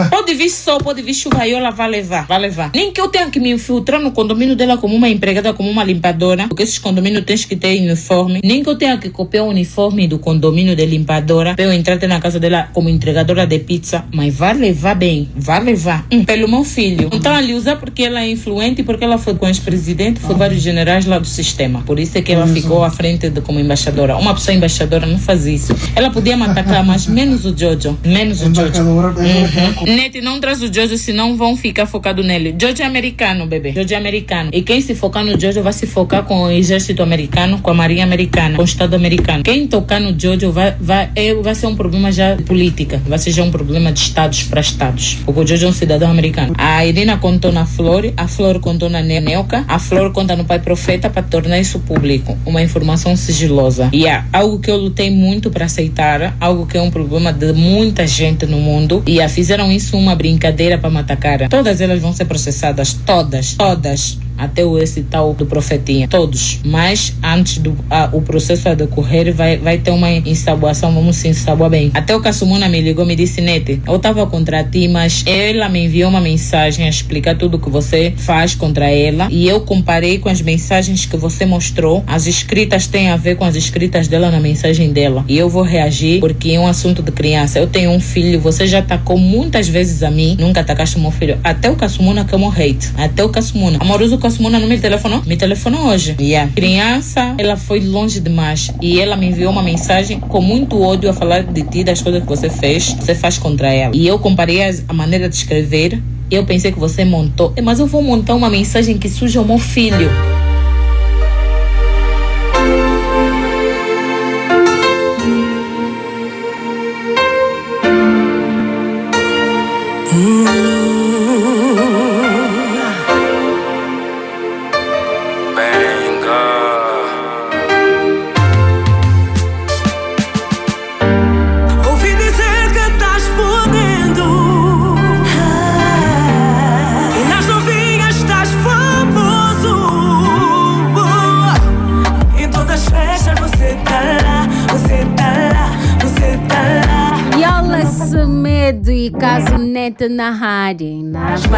Pode vir sol, pode vir chuva e ela vai levar. Vai levar. Nem que eu tenha que me infiltrar no condomínio dela como uma empregada, como uma limpadora. Porque esses condomínios têm que ter uniforme. Nem que eu tenha que copiar o uniforme do condomínio de limpadora. Pra eu entrar na casa dela como entregadora de pizza. Mas vai levar bem. Vai levar. Hum, pelo meu filho. Não tá ali usar porque ela é influente, porque ela foi com ex-presidente, foi vários generais lá do sistema. Por isso é que ela ficou à frente de, como embaixadora. Uma pessoa embaixadora não faz isso. Ela podia me atacar, mas menos o Jojo. Menos o Jojo. Uhum. Net, não traz o Jojo, senão vão ficar focados nele. Jojo é americano, bebê. Jojo é americano. E quem se focar no Jojo vai se focar com o exército americano, com a marinha americana, com o estado americano. Quem tocar no Jojo vai, vai, é, vai ser um problema já de política. Vai ser já um problema de estados para estados. Porque o Jojo é um cidadão americano. A Irina contou na Flor, a Flor contou na Ne- Neuca, a Flor conta no Pai Profeta para tornar isso público. Uma informação sigilosa. E é algo que eu lutei muito para aceitar, algo que é um problema de muita gente no mundo. E ah, fizeram isso uma brincadeira para me atacar. Todas elas vão ser processadas. Todas. Todas. Até o esse tal do profetinha. Todos. Mas antes do a- o processo a decorrer, vai, vai ter uma ensaboação, vamos se ensaboar bem. Até o Cassumuna me ligou me disse, Nete, eu tava contra ti, mas ela me enviou uma mensagem a explicar tudo que você faz contra ela. E eu comparei com as mensagens que você mostrou. As escritas têm a ver com as escritas dela na mensagem dela. E eu vou reagir porque é um assunto de criança. Eu tenho um filho, você já atacou muitas vezes a mim, nunca atacaste meu filho. Até o Cassumuna que meu hate. Até o Cassumuna. Amoroso Cassumuna não me telefonou? Me telefonou hoje. Yeah. Criança, ela foi longe demais. E ela me enviou uma mensagem com muito ódio a falar de ti, das coisas que você fez, você faz contra ela. E eu comparei a maneira de escrever. Eu pensei que você montou. Mas eu vou montar uma mensagem que suja o meu filho.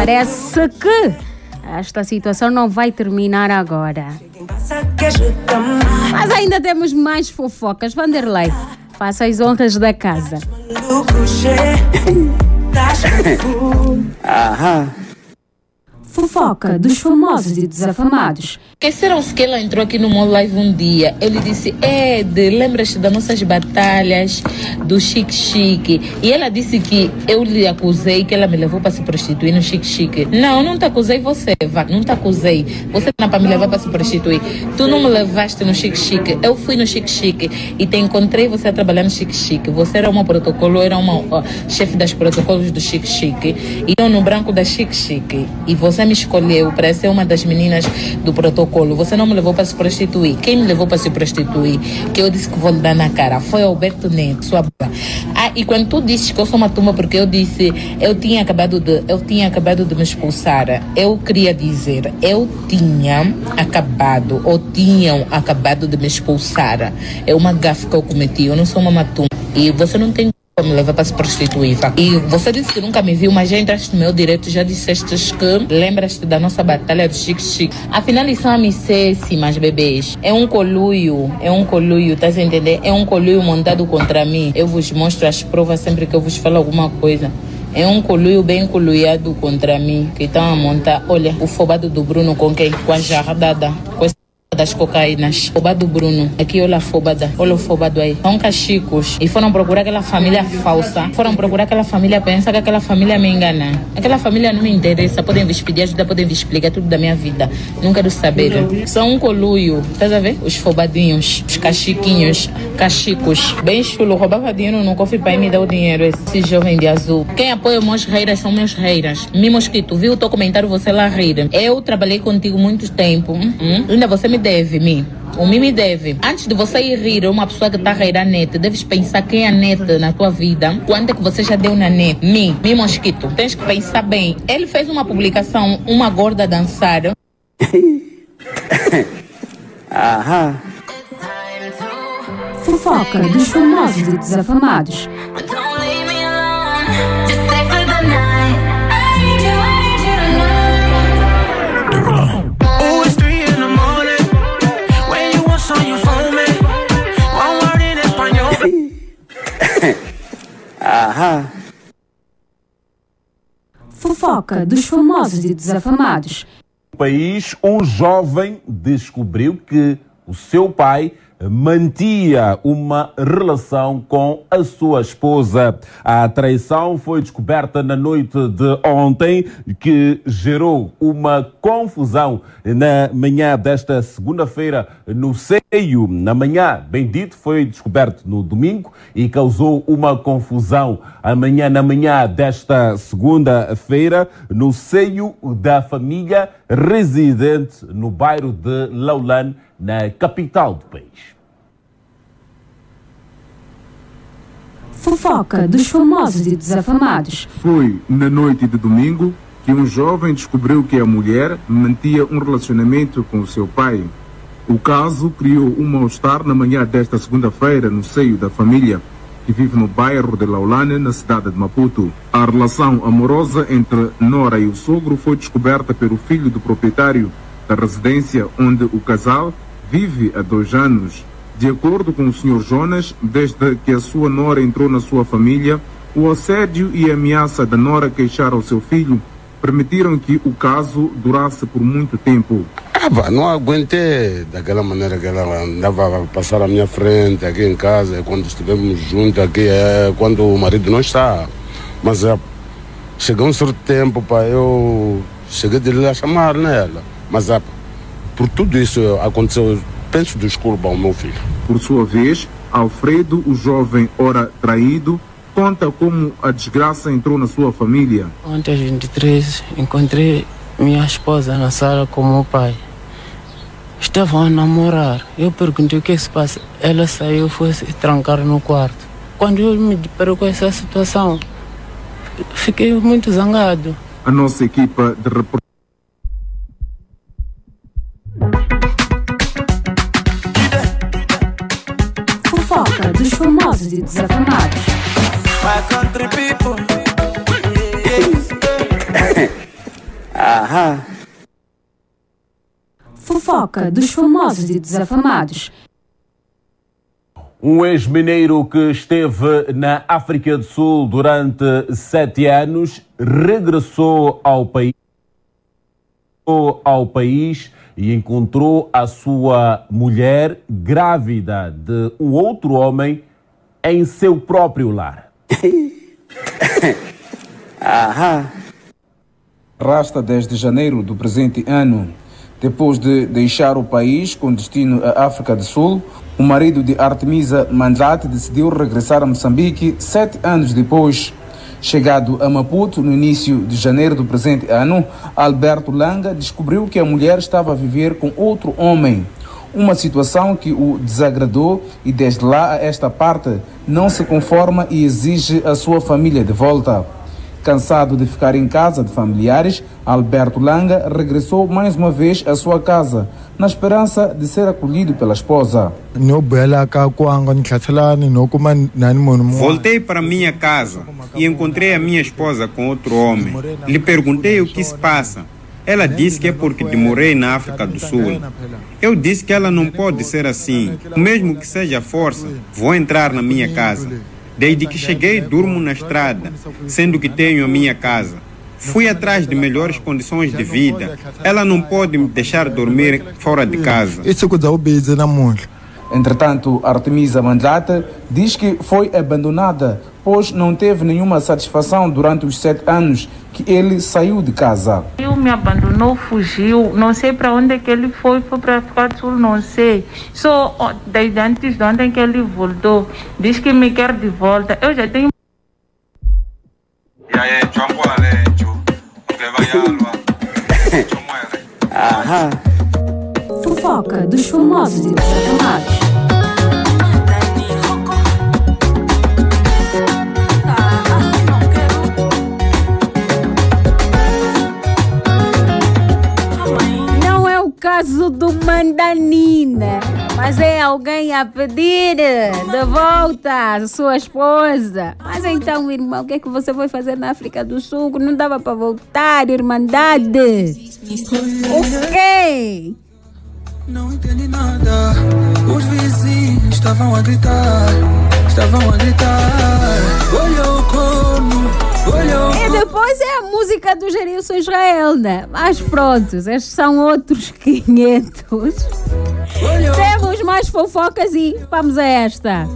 Parece que esta situação não vai terminar agora. Mas ainda temos mais fofocas. Vanderlei, faça as honras da casa. Aham. Fofoca dos famosos e desafamados. Esqueceram-se que ela entrou aqui no meu live um dia. Ele disse: Ed, lembras-te das nossas batalhas do Chique Chique? E ela disse que eu lhe acusei que ela me levou para se prostituir no Chique Chique. Não, não te acusei você, vá, não te acusei. Você não para me levar para se prostituir. Tu não me levaste no Chique Chique. Eu fui no Chique Chique e te encontrei você a trabalhar no Chique Chique. Você era uma protocolo, era uma ó, chefe das protocolos do Chique Chique. E eu no branco da Chique Chique. E você me escolheu para ser uma das meninas do protocolo. Você não me levou para se prostituir. Quem me levou para se prostituir? Que eu disse que vou lhe dar na cara. Foi Alberto Neto, sua. Ah, e quando tu disse que eu sou uma turma porque eu disse, eu tinha acabado de, eu tinha acabado de me expulsar. Eu queria dizer, eu tinha acabado ou tinham acabado de me expulsar. É uma gafe que eu cometi. Eu não sou uma matumba. E você não tem me levar para se prostituir. E você disse que nunca me viu, mas já entraste no meu direito, já disseste que lembras-te da nossa batalha do Chique Chique. Afinal, isso são amicéssimas, bebês. É um coluio, é um coluio, tá a entender? É um coluio montado contra mim. Eu vos mostro as provas sempre que eu vos falo alguma coisa. É um coluio bem coluiado contra mim, que estão a montar. Olha, o fobado do Bruno com quem? Com a jarradada. Com das cocaínas. Fobado Bruno. Aqui olha a fobada. Olha o fobado aí. São cachicos. E foram procurar aquela família falsa. Foram procurar aquela família, pensar que aquela família me engana. Aquela família não me interessa. Podem vir pedir ajuda, podem vir explicar tudo da minha vida. Não quero saber. São um coluio. Estás a ver? Os fobadinhos. Os cachiquinhos. Cachicos. Bem chulo. Roubava dinheiro no cofre para me dar o dinheiro. Esse jovem de azul. Quem apoia meus reiras são meus reiras. Mi Mosquito, viu o teu comentário? Você lá rir. Eu trabalhei contigo muito tempo. Hum? Ainda você me deve, Mi. O Mi me deve. Antes de você ir rir uma pessoa que está a rir a net, deves pensar quem é a net na tua vida. Quanto é que você já deu na net? Mi, Mi Mosquito. Tens que pensar bem. Ele fez uma publicação, uma gorda dançar. Aham. Fofoca dos famosos e desafamados. Aham. Fofoca dos famosos e desafamados. No país, um jovem descobriu que o seu pai mantia uma relação com a sua esposa. A traição foi descoberta na noite de ontem, que gerou uma confusão na manhã desta segunda-feira no seio. Na manhã, bem dito, foi descoberto no domingo e causou uma confusão amanhã na manhã desta segunda-feira no seio da família residente no bairro de Laulan, na capital do país. Fofoca dos famosos e desafamados. Foi na noite de domingo que um jovem descobriu que a mulher mantinha um relacionamento com o seu pai. O caso criou um mal-estar na manhã desta segunda-feira no seio da família, que vive no bairro de Laulane, na cidade de Maputo. A relação amorosa entre Nora e o sogro foi descoberta pelo filho do proprietário da residência onde o casal vive há dois anos. De acordo com o Sr. Jonas, desde que a sua nora entrou na sua família, o assédio e a ameaça da nora queixar ao seu filho permitiram que o caso durasse por muito tempo. Ah, não aguentei daquela maneira que ela andava a passar à minha frente aqui em casa, quando estivemos juntos aqui, é quando o marido não está. Mas é, chegou um certo tempo, pá, eu cheguei de lhe chamar nela. Mas é, por tudo isso aconteceu, peço desculpa ao meu filho. Por sua vez, Alfredo, o jovem ora traído, conta como a desgraça entrou na sua família. Ontem, às 23, encontrei minha esposa na sala com meu pai. Estavam a namorar. Eu perguntei o que se passa. Ela saiu e foi se trancar no quarto. Quando eu me deparei com essa situação, fiquei muito zangado. A nossa equipa de reportagem. Fofoca dos famosos e desafamados. My country people. Aham. Fofoca dos famosos e desafamados. Um ex-mineiro que esteve na África do Sul durante sete anos regressou ao país, ao país e encontrou a sua mulher grávida de um outro homem em seu próprio lar. Aham. Rasta desde janeiro do presente ano. Depois de deixar o país com destino à África do Sul, o marido de Artemisa Mandlate decidiu regressar a Moçambique sete anos depois. Chegado a Maputo no início de janeiro do presente ano, Alberto Langa descobriu que a mulher estava a viver com outro homem. Uma situação que o desagradou e desde lá a esta parte não se conforma e exige a sua família de volta. Cansado de ficar em casa de familiares, Alberto Langa regressou mais uma vez à sua casa, na esperança de ser acolhido pela esposa. Voltei para minha casa e encontrei a minha esposa com outro homem. Lhe perguntei o que se passa. Ela disse que é porque demorei na África do Sul. Eu disse que ela não pode ser assim. Mesmo que seja força, vou entrar na minha casa. Desde que cheguei, durmo na estrada, sendo que tenho a minha casa. Fui atrás de melhores condições de vida. Ela não pode me deixar dormir fora de casa. Entretanto, Artemisa Mandlate diz que foi abandonada, pois não teve nenhuma satisfação durante os sete anos que ele saiu de casa. Ele me abandonou, fugiu. Não sei para onde é que ele foi, foi para África do Sul, não sei. Só desde antes de ontem que ele voltou. Diz que me quer de volta. Eu já tenho. Aham. Fofoca dos famosos e desafamados. Não é o caso do Mandanina, mas é alguém a pedir de volta a sua esposa. Mas então, irmão, o que é que você foi fazer na África do Sul? Não dava para voltar, irmandade. O quê? Não entendi nada. Os vizinhos estavam a gritar, estavam a gritar. Olhou como, olhou E depois é a música do Gerilson Israel, né? Mas pronto, estes são outros 500. Temos mais fofocas e vamos a esta.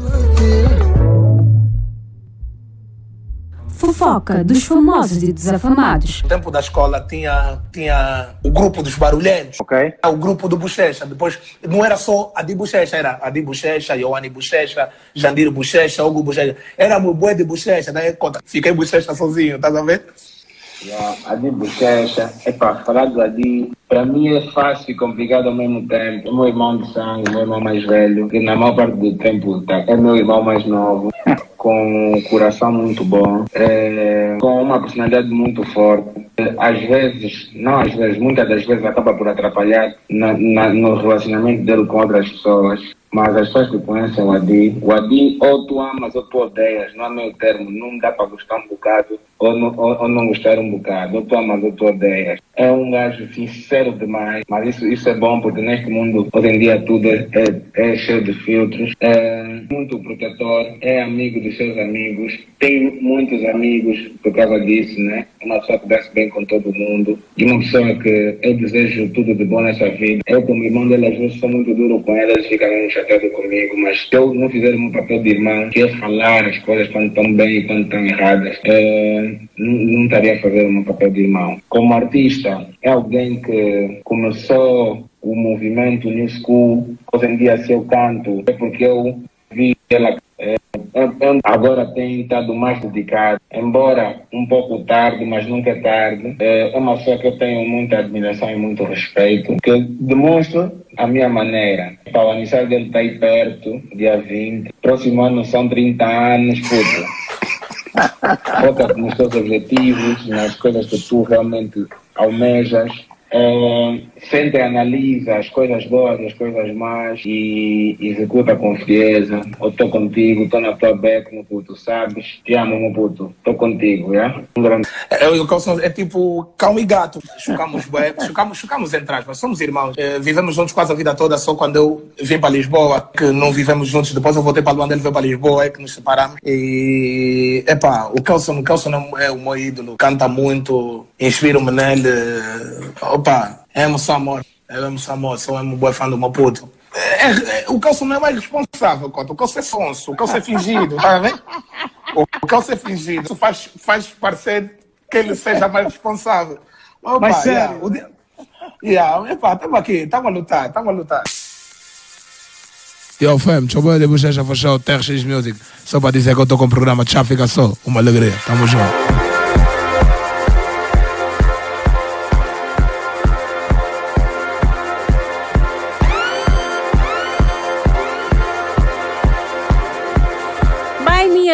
Fofoca dos famosos e desafamados. No tempo da escola tinha, tinha o grupo dos barulhentos, ok? O grupo do Bochecha. Depois, não era só a de Bochecha, era a de Bochecha, Ioane Bochecha, Jandir Bochecha, Hugo Bochecha. Era o boi de Bochecha, daí conta, fiquei Bochecha sozinho, tá a ver? Yeah, a de bochecha, é para falar do Adi, para mim é fácil e complicado ao mesmo tempo. É meu irmão de sangue, meu irmão mais velho, que na maior parte do tempo tá, é meu irmão mais novo, com um coração muito bom, é, com uma personalidade muito forte. às vezes, não às vezes, muitas das vezes acaba por atrapalhar na, na- no relacionamento dele com outras pessoas. Mas as pessoas que conhecem o Adi, o Adi ou tu amas ou tu odeias, não há meio termo, não dá para gostar um bocado ou não, ou, ou não gostar um bocado, ou tu amas ou tu odeias. É um gajo sincero demais, mas isso, isso é bom porque neste mundo, hoje em dia, tudo é, é, é cheio de filtros. É muito protetor, é amigo dos seus amigos, tem muitos amigos por causa disso, né? Uma pessoa que dá-se bem com todo mundo e uma pessoa que eu desejo tudo de bom nessa vida. Eu, como irmão dele, às vezes sou muito duro com ela, eles ficam chateados comigo, mas se eu não fizer o meu papel de irmão, que é falar as coisas quando estão bem e quando estão erradas, é, não, não estaria a fazer meu papel de irmão. Como artista, é alguém que começou o movimento New School, hoje em dia se eu canto, é porque eu vi ela é, eu- eu agora tem estado mais dedicado, embora um pouco tarde, mas nunca é tarde. É, é uma pessoa que eu tenho muita admiração e muito respeito, que eu demonstro a minha maneira. O aniversário dele está aí perto, dia 20. Próximo ano são 30 anos, puta. Foca nos teus objetivos, nas coisas que tu realmente almejas. É, sente e analisa as coisas boas as coisas más e executa com frieza. Eu estou contigo, estou na tua beca, meu puto, sabes? Te amo, meu puto. Estou contigo, já? Um grande É, é tipo cão e gato. Chocamos, chocamos, chocamos entre aspas. Somos irmãos. É, vivemos juntos quase a vida toda, só quando eu vim para Lisboa, que não vivemos juntos. Depois eu voltei para Luanda, ele veio para Lisboa, é que nos separamos. E, epá, o Calção, o Calção é o meu ídolo. Canta muito, inspiro-me nele. Opa, amo só amor. Eu amo só amor, sou um boa fã do meu puto. É, é, o Calção não é mais responsável, Cota. O Calção é sonso, o Calção é fingido, tá vendo? O, o Calção é fingido. Isso faz, faz parecer que ele seja mais responsável. Opa, Mas sério? yeah, o dia- Yeah, aqui, estamos a lutar, estamos a lutar. Yo, fam, ver já fechar o TRX Music. Só para dizer que eu estou com o programa Tchau Fica Só. Uma alegria, tamo junto.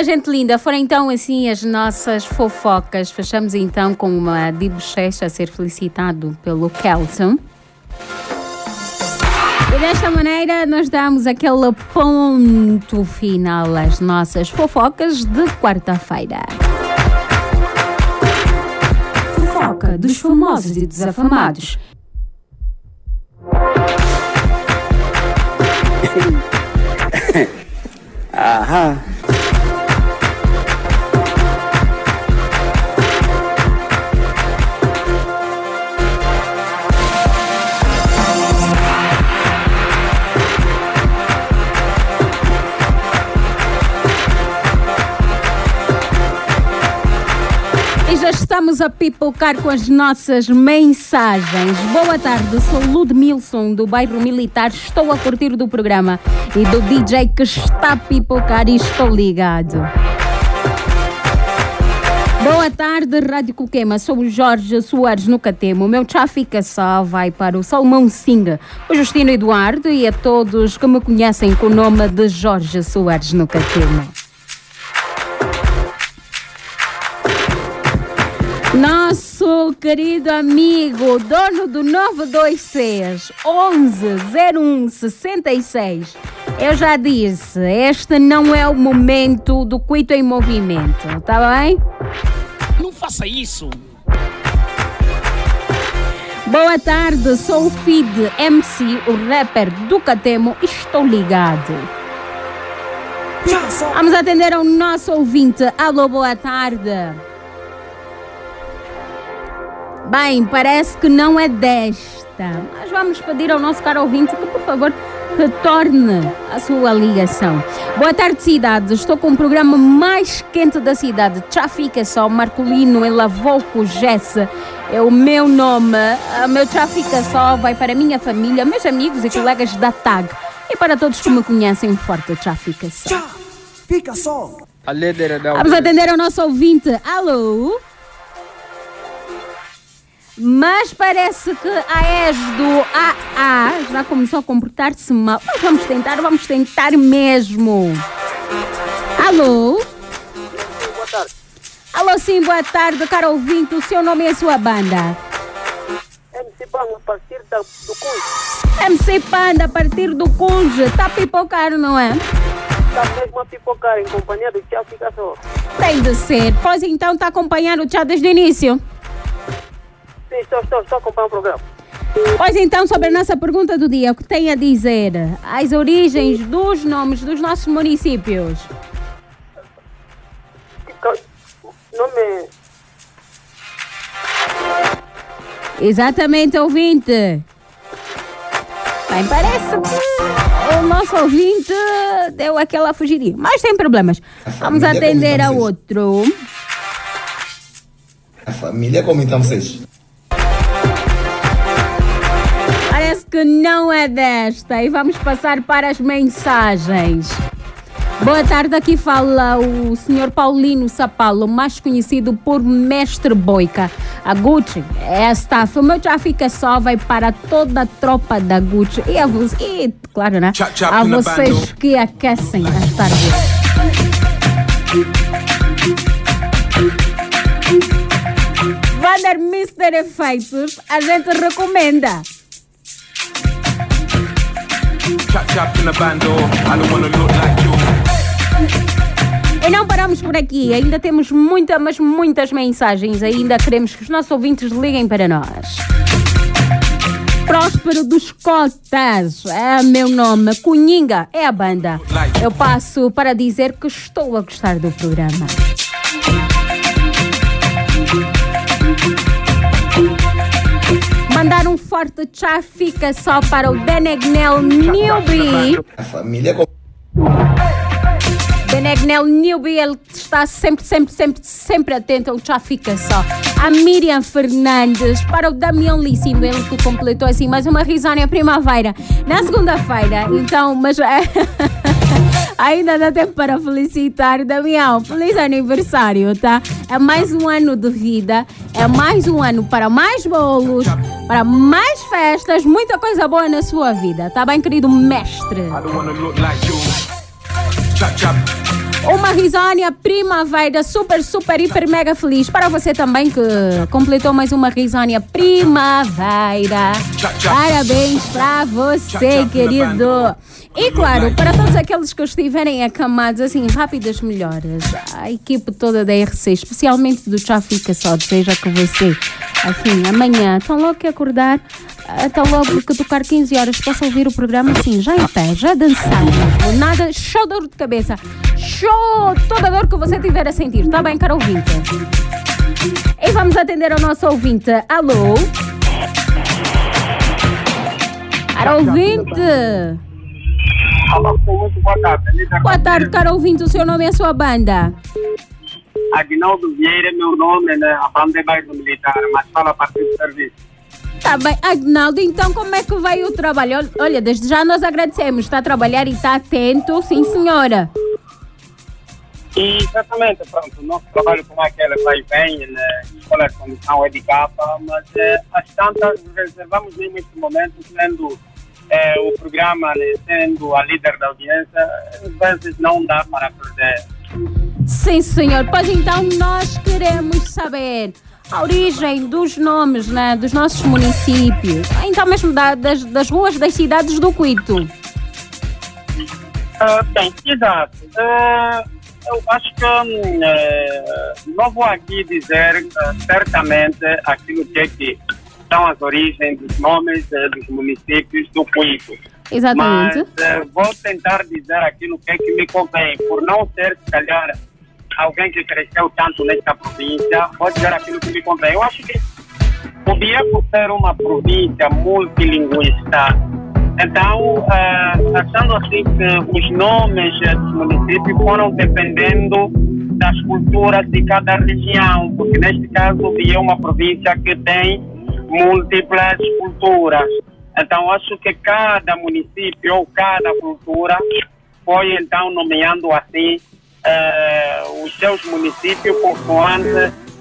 Gente linda, foram então assim as nossas fofocas. Fechamos então com uma de bochecha a ser felicitado pelo Kelson. E desta maneira nós damos aquele ponto final às nossas fofocas de quarta-feira. Fofoca dos famosos e desafamados. Aham. Estamos a pipocar com as nossas mensagens. Boa tarde, sou Ludmilson do bairro Militar. Estou a curtir do programa e do DJ que está a pipocar e estou ligado. Boa tarde, Rádio Coquema. Sou o Jorge Soares no Catemo. O meu tchau fica só vai para o Salmão Singa, o Justino Eduardo e a todos que me conhecem com o nome de Jorge Soares no Catemo. Querido amigo, dono do 926 1101 66. Eu já disse, este não é o momento do Cuito em Movimento, tá bem? Não faça isso. Boa tarde, sou o Feed MC, o rapper do Catemo, estou ligado. Vamos atender ao nosso ouvinte. Alô, boa tarde. Bem, parece que não é desta, mas vamos pedir ao nosso caro ouvinte que, por favor, retorne a sua ligação. Boa tarde, cidade. Estou com o programa mais quente da cidade. Trafica só, Marcolino em Lavouco, Jesse. É o meu nome. O meu Trafica só vai para a minha família, meus amigos e colegas da TAG. E para todos que me conhecem, forte Trafica só. Fica só. Da Vamos atender ao nosso ouvinte. Alô? Mas parece que a ex do AA já começou a comportar-se mal. Mas vamos tentar, vamos tentar mesmo. Alô? Boa tarde. Alô, sim, boa tarde, caro ouvinte. O seu nome e a sua banda? MC Panda, a partir da, do Cunha. MC Panda, a partir do Cunge. Tá pipocar, não é? Tá mesmo a pipocar em companhia do Tchau Fica Só. Tem de ser. Pois então, tá acompanhando o tchau desde o início? Sim, estou, estou, estou acompanhando o programa. Pois então, sobre a nossa pergunta do dia, o que tem a dizer? As origens dos nomes dos nossos municípios? Nome. Exatamente, ouvinte. Bem, parece que o nosso ouvinte deu aquela fugidinha. Mas sem problemas. Vamos atender a outro. A família, como então vocês? Que não é desta. E vamos passar para as mensagens. Boa tarde, aqui fala o Sr. Paulino Sapalo, mais conhecido por Mestre Boica. A Gucci é a staff. O meu já fica só, vai para toda a tropa da Gucci. E a vocês, e, claro, né? Chap, chap a vocês que aquecem as tardes. Vander Mister Efeitos, a gente recomenda. E não paramos por aqui, ainda temos muitas, mas muitas mensagens. Ainda queremos que os nossos ouvintes liguem para nós. Próspero dos Cotas é meu nome. Cunhinga é a banda. Eu passo para dizer que estou a gostar do programa. Mandar um forte tchau fica só para o Denegnel Newbie. A família, como Benegnel Newbie, ele está sempre, sempre, sempre, sempre atento ao Já Fica Só. A Miriam Fernandes, para o Damião Líssimo, ele que completou assim mais uma risónia primavera na segunda-feira. Então, mas ainda dá tempo para felicitar Damião. Feliz aniversário, tá? É mais um ano de vida, é mais um ano para mais bolos, para mais festas, muita coisa boa na sua vida, tá bem, querido mestre? Uma risónia primavera super, super, hiper, mega feliz. Para você também que completou mais uma risónia primavera. Parabéns para você, querido. E claro, para todos aqueles que estiverem acamados, assim, rápidas melhoras. A equipe toda da RC, especialmente do Já Fica Só, deseja que você, assim, amanhã, tão logo que acordar, tão logo que tocar 15 horas, possa ouvir o programa assim, já em pé, já dançando. Nada, show dor de cabeça. Show! Toda dor que você tiver a sentir. Tá bem, caro ouvinte? E vamos atender ao nosso ouvinte. Alô? Caro ouvinte? Boa tarde. Boa tarde, caro ouvinte. O seu nome e a sua banda? Aguinaldo Vieira, meu nome, né? A banda é bairro militar, mas fala a partir do serviço. Tá bem, Agnaldo, então como é que vai o trabalho? Ol- Olha, desde já nós agradecemos. Está a trabalhar e está atento, sim senhora. E exatamente, pronto, o nosso trabalho com aquele vai e vem, né? escolha de condição é de capa, mas é, as tantas reservamos mesmo este momento, sendo é, o programa, né, sendo a líder da audiência, às vezes não dá para perder. Sim, senhor. Pois então nós queremos saber a origem dos nomes né, dos nossos municípios, então mesmo da- das, das ruas das cidades do Cuito. Ah, bem, exato. Ah, eu acho que eh, não vou aqui dizer ah, certamente aquilo que, é que são as origens dos nomes eh, dos municípios do Cuico. Exatamente. Mas eh, vou tentar dizer aquilo que é que me convém, por não ser, se calhar, alguém que cresceu tanto nesta província, vou dizer aquilo que me convém. Eu acho que o Bia, por ser uma província multilinguista, então, eh, achando assim que os nomes dos municípios foram dependendo das culturas de cada região, porque neste caso Bia é uma província que tem múltiplas culturas. Então, acho que cada município ou cada cultura foi então nomeando assim os seus municípios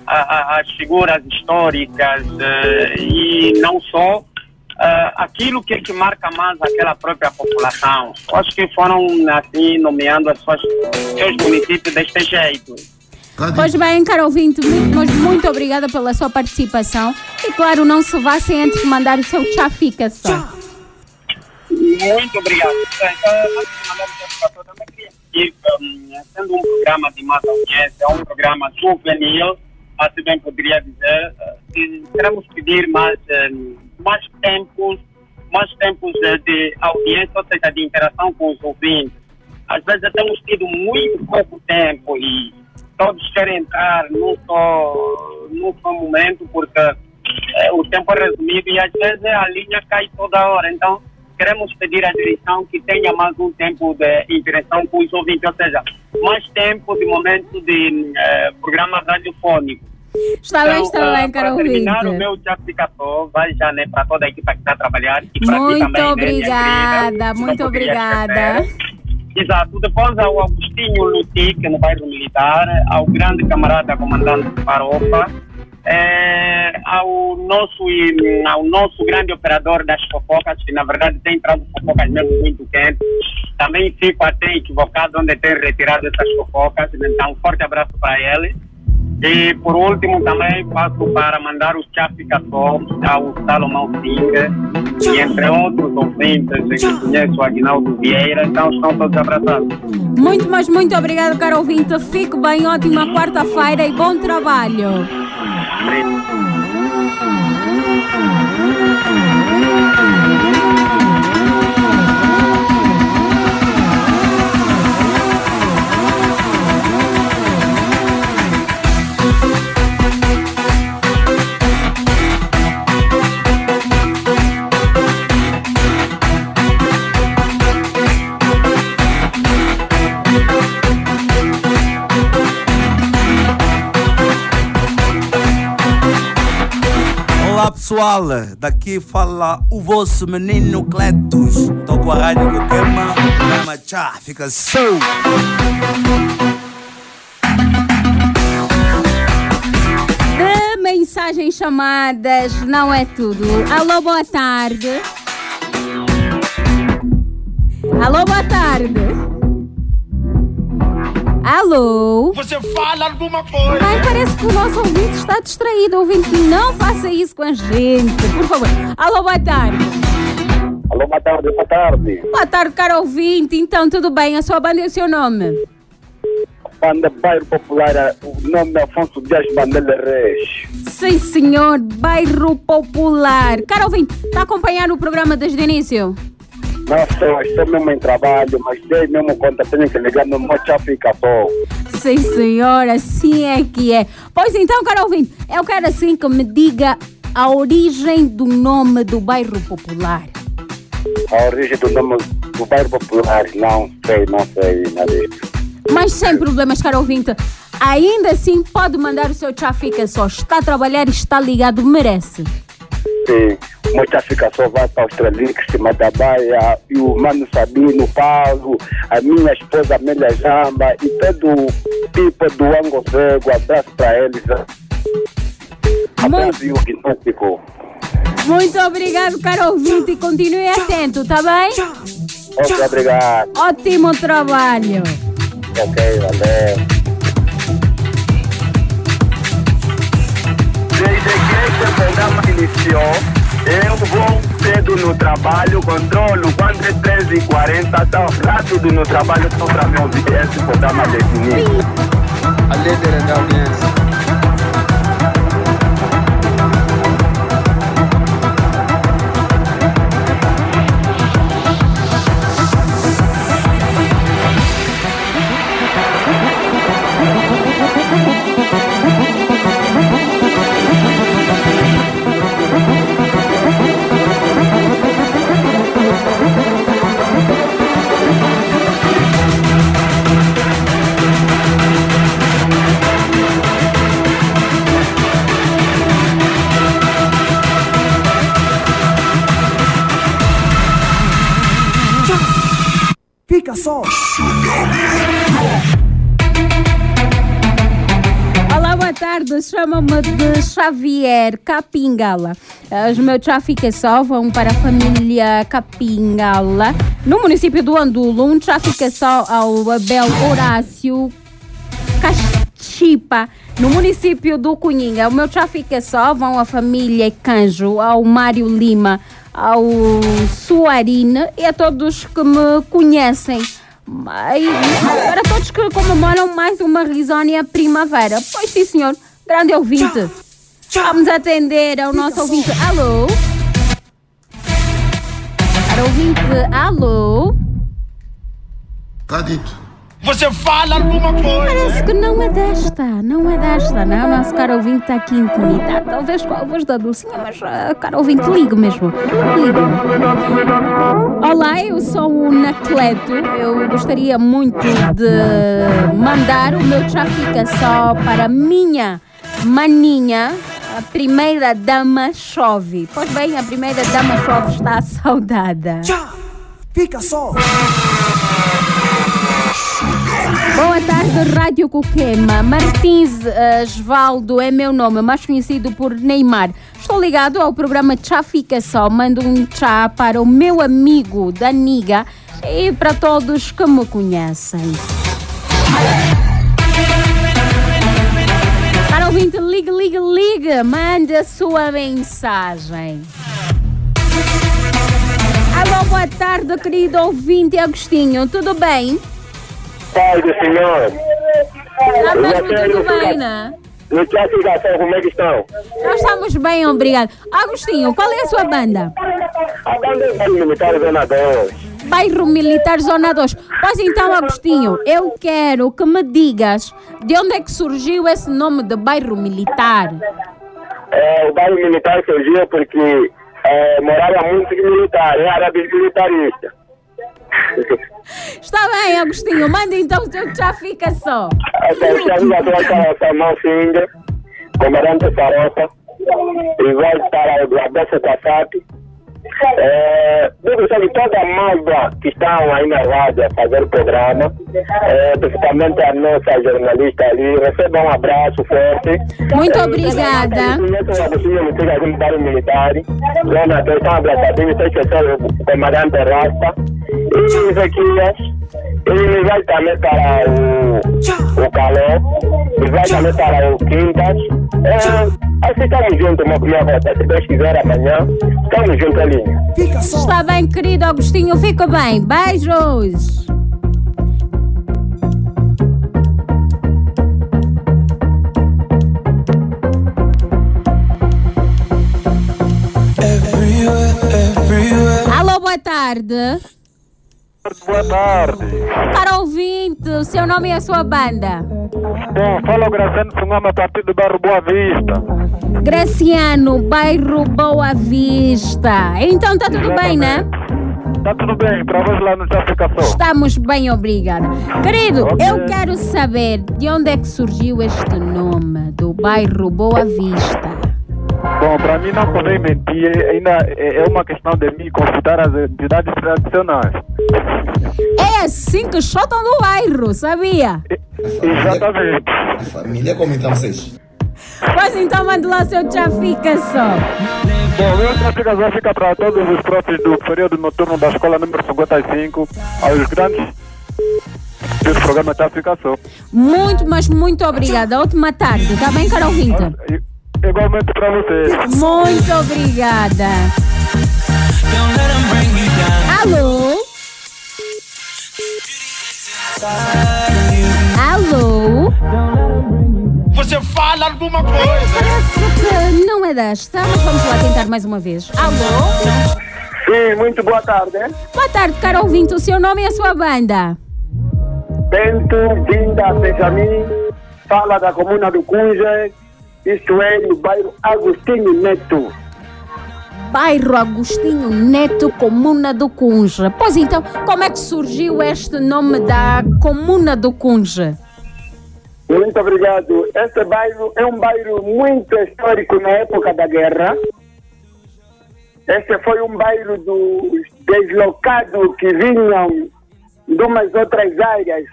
a- a- as figuras históricas eh, e não só eh, aquilo que, que marca mais aquela própria população. Acho que foram assim nomeando as suas, seus municípios deste jeito. Pois bem, caro ouvinte, muito, muito obrigada pela sua participação. E claro, não se vá sem antes mandar o seu tchá fica só. Muito obrigado. Então, que, sendo um programa de massa audiência, é um programa juvenil, assim bem poderia dizer, eh, que queremos pedir mais, eh, mais tempos, mais tempos eh, de audiência, ou seja, de interação com os ouvintes. Às vezes temos tido muito pouco tempo e todos querem entrar num só, num só momento, porque o tempo é resumido e às vezes a linha cai toda hora. Então, queremos pedir à direção que tenha mais um tempo de interação com os ouvintes, ou seja, mais tempo de momento de eh, programa radiofônico. Está bem, está eh, bem, caro Para terminar, o meu classificador vai já né, para toda a equipa que está a trabalhar e para ti Muito também, né, obrigada, querida, muito obrigada. Exato. Depois ao Agostinho Lutique, no bairro militar, ao grande camarada comandante Farofa, eh, ao, nosso, ao nosso grande operador das fofocas, que na verdade tem trazido fofocas mesmo muito quentes. Também fico até equivocado onde tem retirado essas fofocas, então um forte abraço para ele. E por último também passo para mandar os chapicaçós ao Salomão Singer e entre outros ouvintes que conheço o Aguinaldo Vieira, então estão todos abraçados. Muito, mas muito obrigado, caro ouvinte. Fique bem, ótima quarta-feira e bom trabalho. Pessoal, daqui fala o vosso menino Cletus. Tô com a rádio que queima, programa tchá, fica show. De mensagens chamadas não é tudo. Alô, boa tarde. Alô, boa tarde. Alô? Você fala alguma coisa? Ai, parece que o nosso ouvinte está distraído. Ouvinte, não faça isso com a gente, por favor. Alô, boa tarde. Alô, boa tarde, boa tarde. Boa tarde, caro ouvinte. Então, tudo bem? A sua banda e o seu nome? Banda Bairro Popular, o nome é Afonso Dias Bandela Reis. Sim, senhor. Bairro Popular. Caro ouvinte, está acompanhando o programa desde o início? Não sei, estou mesmo em trabalho, mas dei mesmo conta, tenho que ligar no meu chapicação. Sim, senhor. Assim é que é. Pois então, caro ouvinte, eu quero assim que me diga a origem do nome do Bairro Popular. A origem do nome do Bairro Popular, não sei, não sei nada. Mas sem problemas, caro ouvinte. Ainda assim, pode mandar o seu fica só. Está a trabalhar e está ligado, merece. Sim, o meu chapicação vai para Australix, Madabaia, e o Mano Sabino, Paulo, a minha esposa Amélia Jamba e todo o tipo do Ango Cego, abraço para eles. Abraço e o gnóstico. Muito obrigado, caro ouvinte, e continue atento, tá bem? Ok, obrigado. Ótimo trabalho. Ok, valeu. Programa iniciou, eu vou cedo no trabalho, controlo quando é 13h40, tão rápido no trabalho só para me ouvir esse programa definido. A líder da audiência. Só. Olá, boa tarde. Chama-me de Xavier Capingala. Eh, Os meus tráfico é vão para a família Capingala. No município do Andulo, um tráfico é só ao Abel Horácio Cas- Chipa, no município do Cunhinha. O meu fica só, vão a família Canjo, ao Mário Lima, ao Suarine e a todos que me conhecem. E para todos que comemoram mais uma risónia primavera. Pois sim, senhor. Grande ouvinte. Vamos atender ao nosso ouvinte. Alô? Para ouvinte, alô? Tá dito. Você fala alguma coisa. Parece que não é desta, não é desta, não. O nosso caro ouvinte está aqui intimidado. Talvez com a voz da Dulcinha, mas uh, caro ouvinte, ligue mesmo. Ligue. Olá, eu sou o Nacleto. Eu gostaria muito de mandar o meu tchau fica só para a minha maninha, a primeira dama chove. Pois bem, a primeira dama chove está saudada. Fica só. Boa tarde, Rádio Coquema. Martins Osvaldo é meu nome, mais conhecido por Neymar. Estou ligado ao programa Chá Fica Só. Mando um chá para o meu amigo Daniga e para todos que me conhecem. Para ouvinte, ligue, ligue, ligue. Mande a sua mensagem. Alô, boa tarde, querido ouvinte Agostinho. Tudo bem? Tarde, senhor. Está mesmo tudo bem, né? No que ligação, como é que estão? Nós estamos bem, obrigado. Agostinho, qual é a sua banda? A banda é Bairro Militar Zona 2. Bairro Militar Zona 2. Pois então, Agostinho, eu quero que me digas de onde é que surgiu esse nome de bairro militar. É, o bairro militar surgiu porque é, morava muitos militares, era árabe militarista. Está bem, Agostinho, manda então o teu já fica só. Então, chegamos a tua Samuel Finger, comandante Farofa, e vai para o Abesso Tassati. É, sobre toda a mágoa que estão aí na rádio a fazer o programa, é, principalmente a nossa jornalista ali, receba um abraço forte. Muito obrigada. Conheço o Agostinho Mitiga aqui no bairro militar, Zona 2, estão abraçadinhos, sem esquecer o comandante Rasta. E Ezequias, ele vai também para o, o Caló, e vai também para o Quintas. É, assim estamos juntos, meu, rota. Se Deus quiser, amanhã, estamos juntos ali. Está bem, querido Agostinho, fica bem. Beijos. Alô, boa tarde. Boa tarde. Para ouvinte, o seu nome e a sua banda. Bom, fala o Graciano Sungama a partir do bairro Boa Vista. Graciano, bairro Boa Vista. Então tá tudo bem, né? Tá tudo bem, para vós lá no Já Fica Só. Estamos bem, obrigada. Querido, eu quero saber de onde é que surgiu este nome do bairro Boa Vista. Bom, para mim não podem mentir, ainda é é uma questão de me consultar as entidades tradicionais. É assim que chotam no bairro, sabia? Exatamente. A família, como então vocês? Pois então manda lá seu já fica só. Bom, meu Já Fica Só fica para todos os próprios do período noturno da escola número 55, aos grandes desse programa Já Fica Só. Muito, mas muito obrigada. Ótima tarde, tá bem, Carol Vinta? Igualmente para você. Muito obrigada. Alô? Alô? Você fala alguma coisa. Não é desta, mas vamos lá tentar mais uma vez. Alô? Sim, muito boa tarde. Boa tarde, caro ouvinte. O seu nome e a sua banda? Bento Vinda Benjamin, fala da comuna do Cunja, isto é, no bairro Agostinho Neto. Bairro Agostinho Neto, Comuna do Cunja. Pois então, como é que surgiu este nome da Comuna do Cunja? Muito obrigado. Este bairro é um bairro muito histórico na época da guerra. Este foi um bairro dos deslocados que vinham de umas outras áreas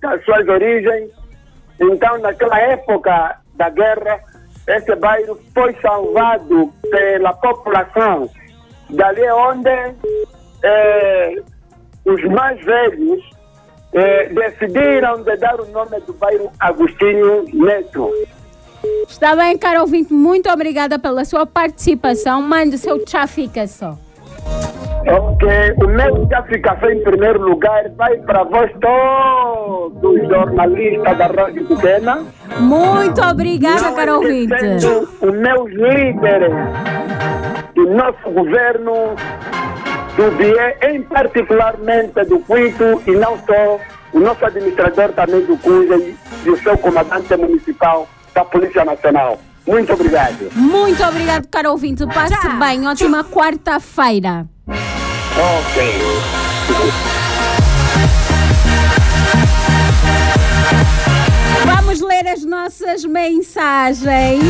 das suas origens. Então, naquela época da guerra, este bairro foi salvado pela população. Dali é onde eh, os mais velhos eh, decidiram de dar o nome do bairro Agostinho Neto. Está bem, caro ouvinte, muito obrigada pela sua participação. Mande o seu tchá, fica só. Ok, o meu classificação em primeiro lugar vai para vós todos, jornalistas da Rádio Pequena. Muito obrigada, Não caro ouvinte. esquecendo Os meus líderes do nosso governo, do DIE, em particularmente do Quito, e não só, o nosso administrador também do CUJA e o seu comandante municipal da Polícia Nacional. Muito obrigado. Muito obrigado, caro ouvinte. Passe bem. Ótima quarta-feira. Ok. Vamos ler as nossas mensagens.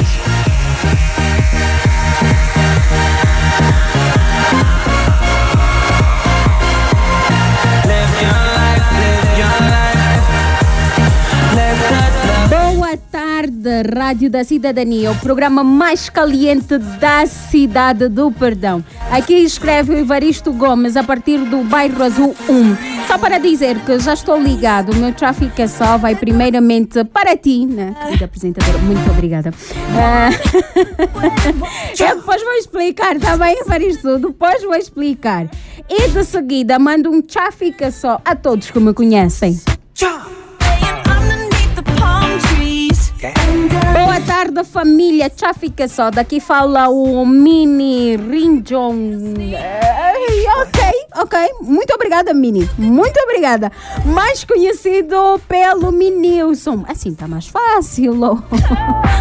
Tarde, Rádio da Cidadania, o programa mais caliente da cidade do Perdão. Aqui escreve o Evaristo Gomes a partir do bairro Azul 1. Só para dizer que já estou ligado, o meu tráfico é só vai primeiramente para ti, né, querida apresentadora. Muito obrigada. Ah, Eu depois vou explicar, tá bem, Evaristo? Depois vou explicar. E de seguida mando um tráfico só a todos que me conhecem. Boa tarde, família. Tchau, fica só. Daqui fala o Mini Rinjon. Eh, Ok, ok. Muito obrigada, Mini. Muito obrigada. Mais conhecido pelo Minilson. Assim tá mais fácil. oh.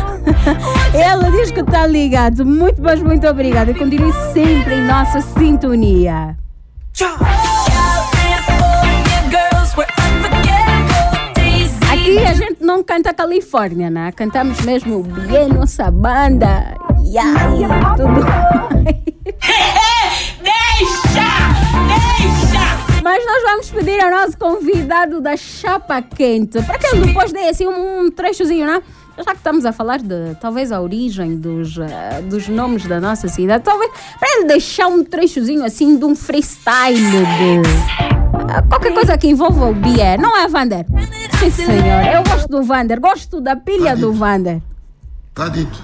Ela diz que está ligado. Muito, mas muito obrigada. E continue sempre em nossa sintonia. Aqui a gente não canta Califórnia, né? Cantamos mesmo bem nossa banda. Yeah, tudo. deixa! Deixa! Mas nós vamos pedir ao nosso convidado da Chapa Quente para que ele depois dê assim um trechozinho, né? Já que estamos a falar de talvez a origem dos, eh, dos nomes da nossa cidade, talvez para ele deixar um trechozinho assim de um freestyle de qualquer coisa que envolva o Bier, não é, Vander? Sim, senhor. Eu gosto do Vander, gosto da pilha do Vander. Tá dito.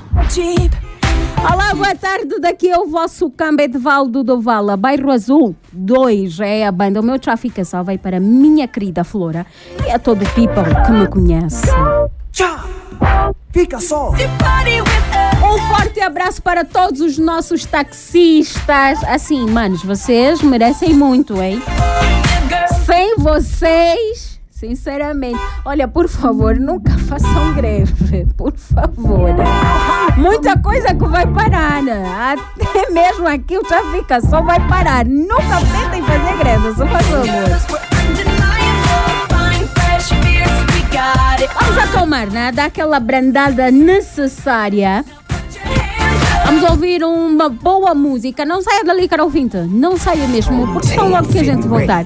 Olá, boa tarde. Daqui é o vosso Cambe de Valdo do Vala, Bairro Azul 2. É a banda. O meu tráfico só vai para a minha querida Flora e a todo o people que me conhece. Fica só. Um forte abraço para todos os nossos taxistas. Assim, manos, vocês merecem muito, hein? Sem vocês, sinceramente. Olha, por favor, nunca façam greve. Por favor. Muita coisa que vai parar. né? Até mesmo aqui o tráfico só vai parar. Nunca tentem fazer greve, só faz favor. Vamos acalmar, né? Dar aquela brandada necessária. Vamos ouvir uma boa música. Não saia dali, caro ouvinte. Não saia mesmo, porque só logo que a gente voltar.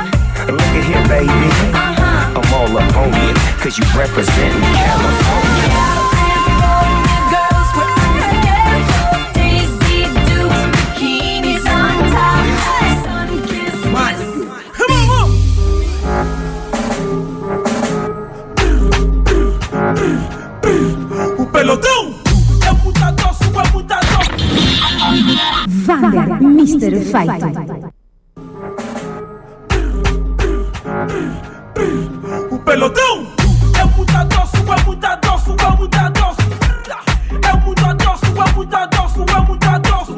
Look at here, baby. Uh-huh. I'm all up on you, cause you represent California. O pelotão é muita doce, é muita doce. Vander, Mr. Fight. O pelotão é muita doce, é muita doce, é muita doce. É muita doce, é muita doce, é muita doce.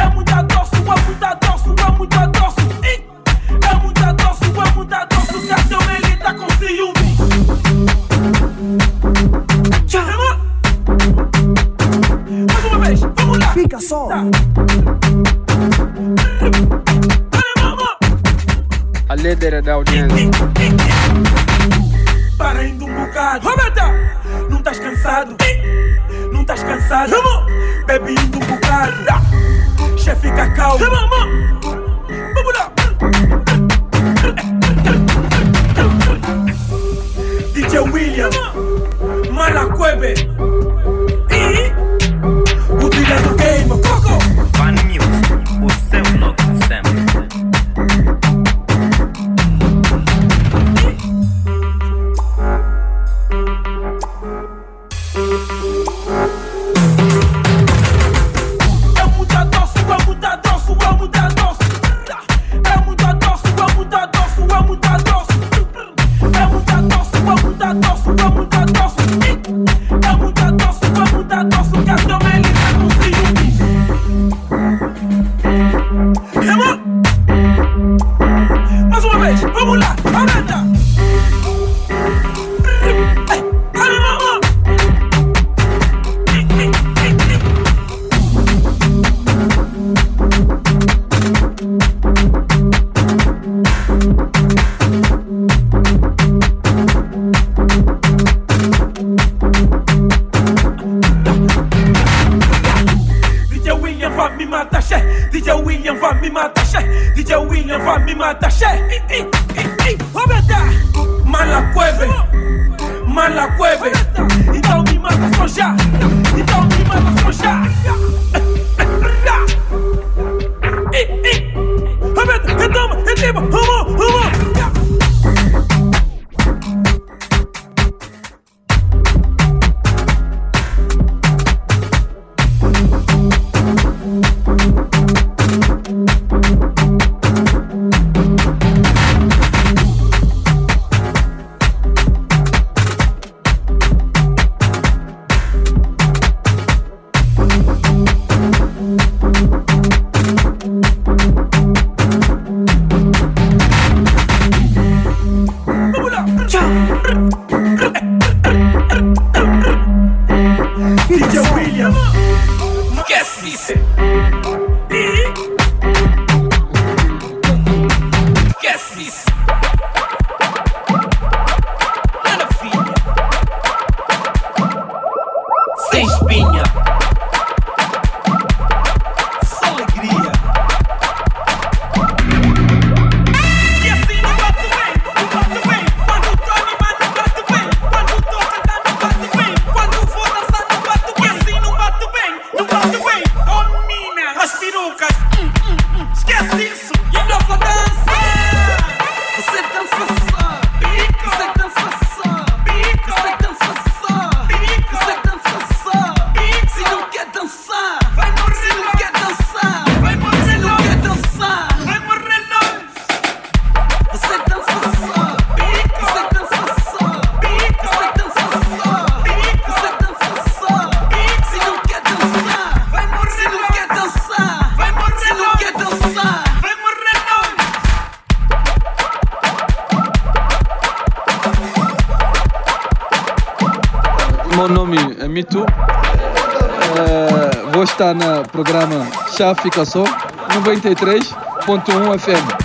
É muita doce, é muita doce, é muita doce. Ih, É muita doce, é muita doce. O cartão ele tá com ciúme. Chama! Mais uma vez, vamos lá. Fica só. a líder é da audiência. Para indo um bocado. Roberta! Não estás cansado? Não estás cansado? Bebe indo um bocado. Chefe Cacau. Vamos lá! DJ William. Maracuebe. Chá fica só 93.1 FM.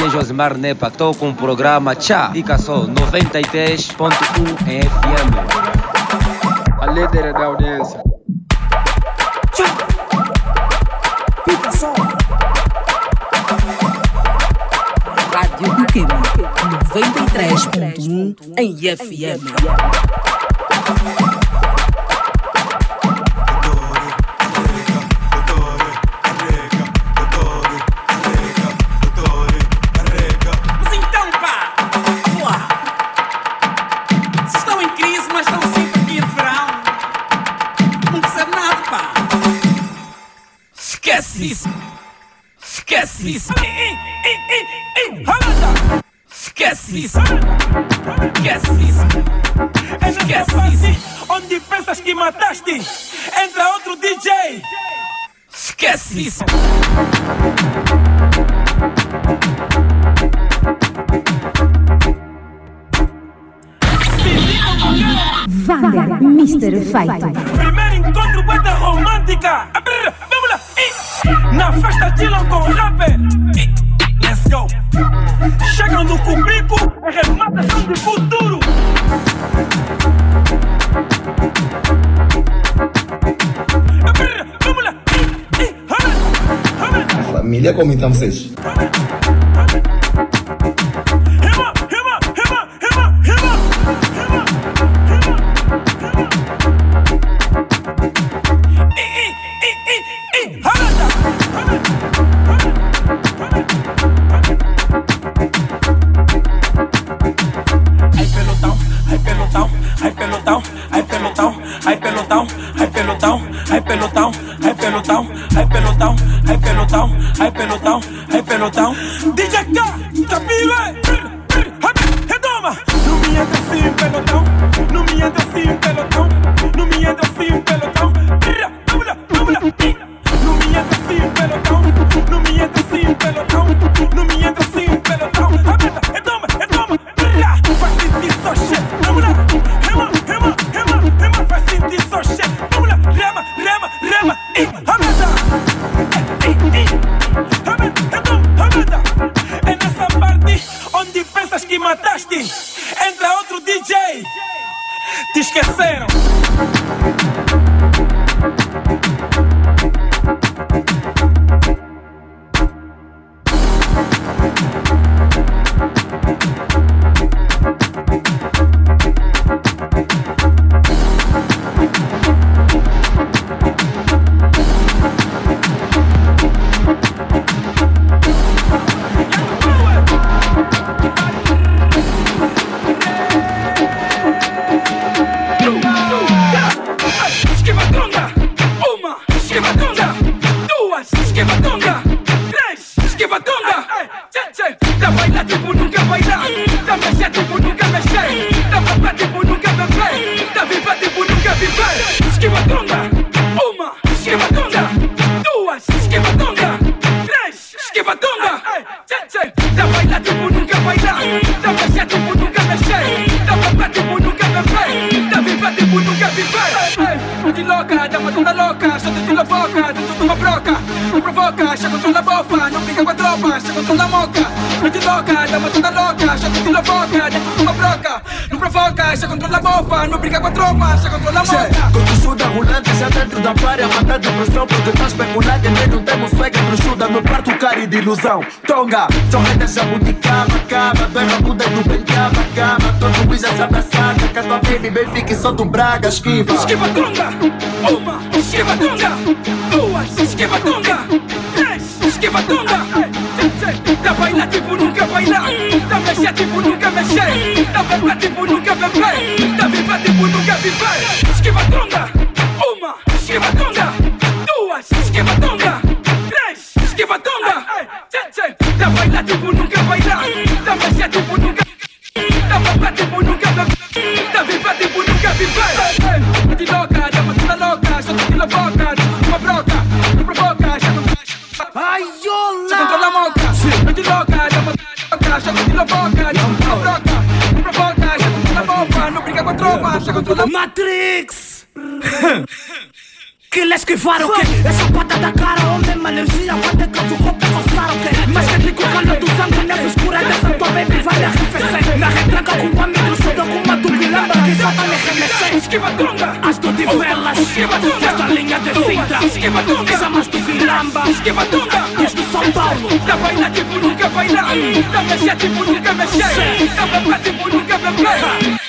aqui é Josimar Nepa. Estou com o programa Tchá. Fica só 93.1 FM. A líder é da audiência. Tchá. Fica só. Rádio Coquema 93.1 em FM. Feito. Primeiro encontro beta romântica. Abrr, Vamos lá. Na festa chillam com rapper. Ih, Let's go. Chegam no cubículo, é rematação de futuro. Abrr, Vamos lá. Rala. Família, como então vocês? Moca. Com tu rolante já dentro da praia Matar depressão porque tá especulado E não temos swag entre chuda Meu quarto cara de ilusão. Tonga, só renda jabuticaba Caba, dois rabudas do bem caba todo já se abraçada Que a tua baby bem fica e só do braga Esquiva, Esquiva tonga, uma, esquiva tonga, duas, esquiva tonga, três, esquiva tonga. Tá baila tipo nunca bailar, tá mexer tipo nunca mexer, tá beber tipo nunca beber, tá viver tipo nunca viver. Esquiva tonga, uma, esquiva tonga, duas, esquiva tonga, três, esquiva tonga. Tá baila tipo nunca bailar, tá mexer tipo nunca Tá beber tipo nunca beber, tá viver tipo nunca viver. De louca, dá uma louca, só te boca, dentro de uma broca. Matrix. Quería esquivar, que Esa pata da cara, hombre, malencilla Guante con su ropa costar, ok Más que pico caldo tu sangre Neve oscura. De santo baby Vale a Na retranca com uma amiga Sudo com uma turbina Que já solta me remece Esquiva tunga As tu velas, tipo Esquiva tunga Esta linha de cinta. Esquiva tunga Esa mais tu vilamba Esquiva tunga Isto São Paulo Da baila tipo nunca bailar Da mexer tipo nunca mexer Da bebê tipo nunca bebê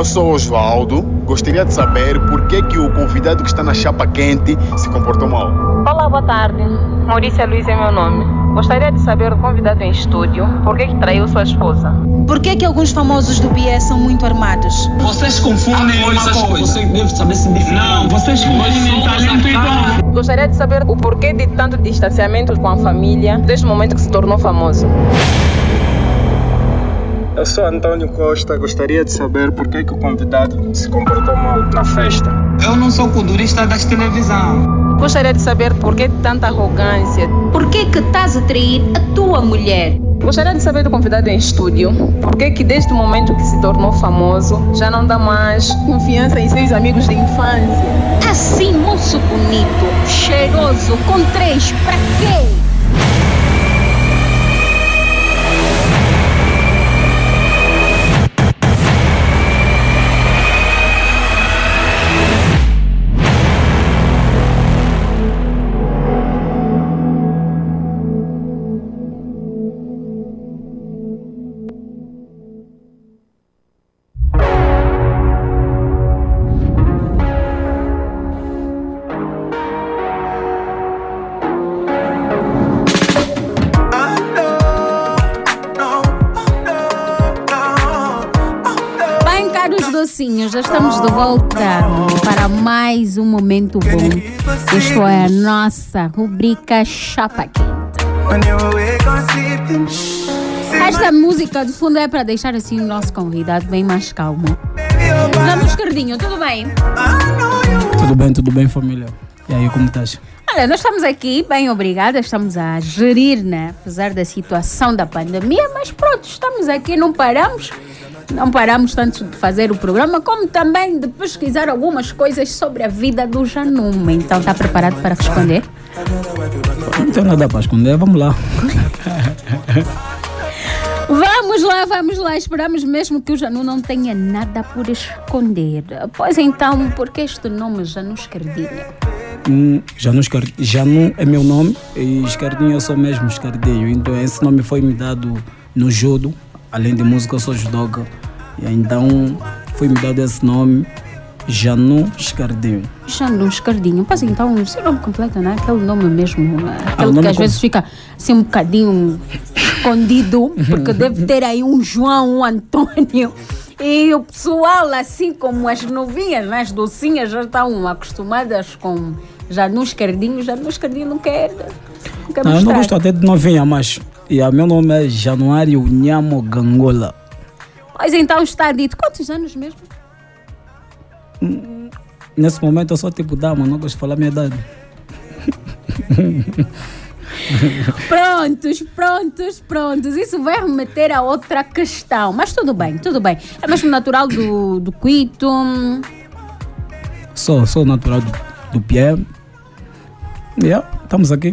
Eu sou o Oswaldo. Gostaria de saber por que, que o convidado que está na chapa quente se comportou mal. Olá, boa tarde. Maurícia Luiz é meu nome. Gostaria de saber do convidado em estúdio por que, que traiu sua esposa. Por que, que alguns famosos do BS são muito armados? Vocês confundem coisas com Você deve saber se definir. Não, vocês confundem talento e dom. Gostaria de saber o porquê de tanto distanciamento com a família desde o momento que se tornou famoso. Eu sou Antônio Costa, gostaria de saber por que, que o convidado se comportou mal na festa. Eu não sou culturista das televisão. Gostaria de saber por que tanta arrogância. Por que que estás a trair a tua mulher? Gostaria de saber do convidado em estúdio por que que desde o momento que se tornou famoso já não dá mais confiança em seus amigos de infância. Assim, moço bonito, cheiroso, com três, pra quê? Para mais um momento bom. Isto é a nossa rubrica Chapa Quente. Esta música de fundo é para deixar assim o nosso convidado bem mais calmo. Vamos, Escardinho, tudo bem? Tudo bem, tudo bem, família. E aí, como estás? Olha, nós estamos aqui, bem obrigada, estamos a gerir, né? Apesar da situação da pandemia, mas pronto, estamos aqui, não paramos. Não paramos tanto de fazer o programa, como também de pesquisar algumas coisas sobre a vida do Januma. Então, está preparado para responder? Não tenho nada para esconder, vamos lá. Vamos lá, vamos lá. Esperamos mesmo que o Janu não tenha nada por esconder. Pois então, por que este nome Janu Escardinho? Hum, Janu, Escar... Janu é meu nome e Escardinho eu sou mesmo Escardinho. Então esse nome foi me dado no judo, além de música eu sou judoca. E então foi me dado esse nome, Janu Escardinho. Janu Escardinho. Pois então, o seu nome completo, né? Aquele nome mesmo. né? Ah, Aquele que às com- vezes fica assim um bocadinho escondido, porque deve ter aí um João, um Antônio. E o pessoal, assim como as novinhas, né? as docinhas, já estão acostumadas com Janu Escardinho. Janu Escardinho não quer, não quer Não, eu não gosto até de novinha, mas yeah, meu nome é Januário Nhamo Gangola. Pois então está dito. Quantos anos mesmo? Nesse momento eu sou tipo dama, não gosto de falar minha idade. Prontos, prontos, prontos. Isso vai remeter a outra questão. Mas tudo bem, tudo bem. É mesmo natural do, do Quito. Sou, sou natural do, do pé. Yeah, estamos aqui.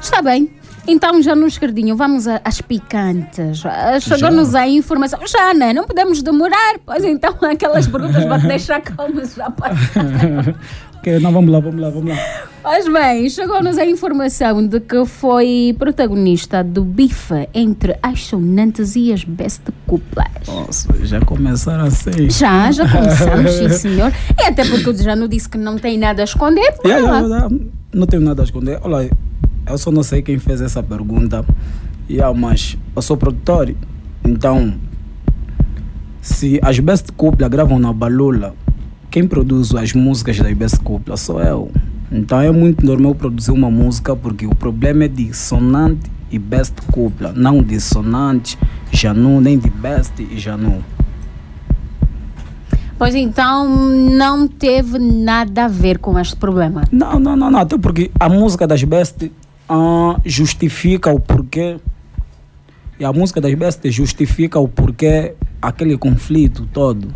Está bem. Então, já no esquerdinho, vamos às picantes. Chegou-nos a informação. Já, né? Não podemos demorar. Pois então, aquelas perguntas vão deixar calmas já passaram. ok, não, vamos lá, vamos lá, vamos lá. Pois bem, chegou-nos a informação de que foi protagonista do bife entre as sonantes e as best cuplas. Nossa, já começaram assim. Já, já começamos, sim senhor. E até porque o Jano disse que não tem nada a esconder. Yeah, yeah, yeah. Não tenho nada a esconder. Olha, eu só não sei quem fez essa pergunta. Yeah, mas eu sou produtor. Então, se as Best Cupla gravam na Balula, quem produz as músicas das Best Cupla sou eu. Então é muito normal produzir uma música porque o problema é de sonante e Best Cupla, não de sonante, Janu, nem de Best e Janu. Pois então, não teve nada a ver com este problema. Não, não, não, não. Até porque a música das Best ah, justifica o porquê. E a música das Best justifica o porquê aquele conflito todo.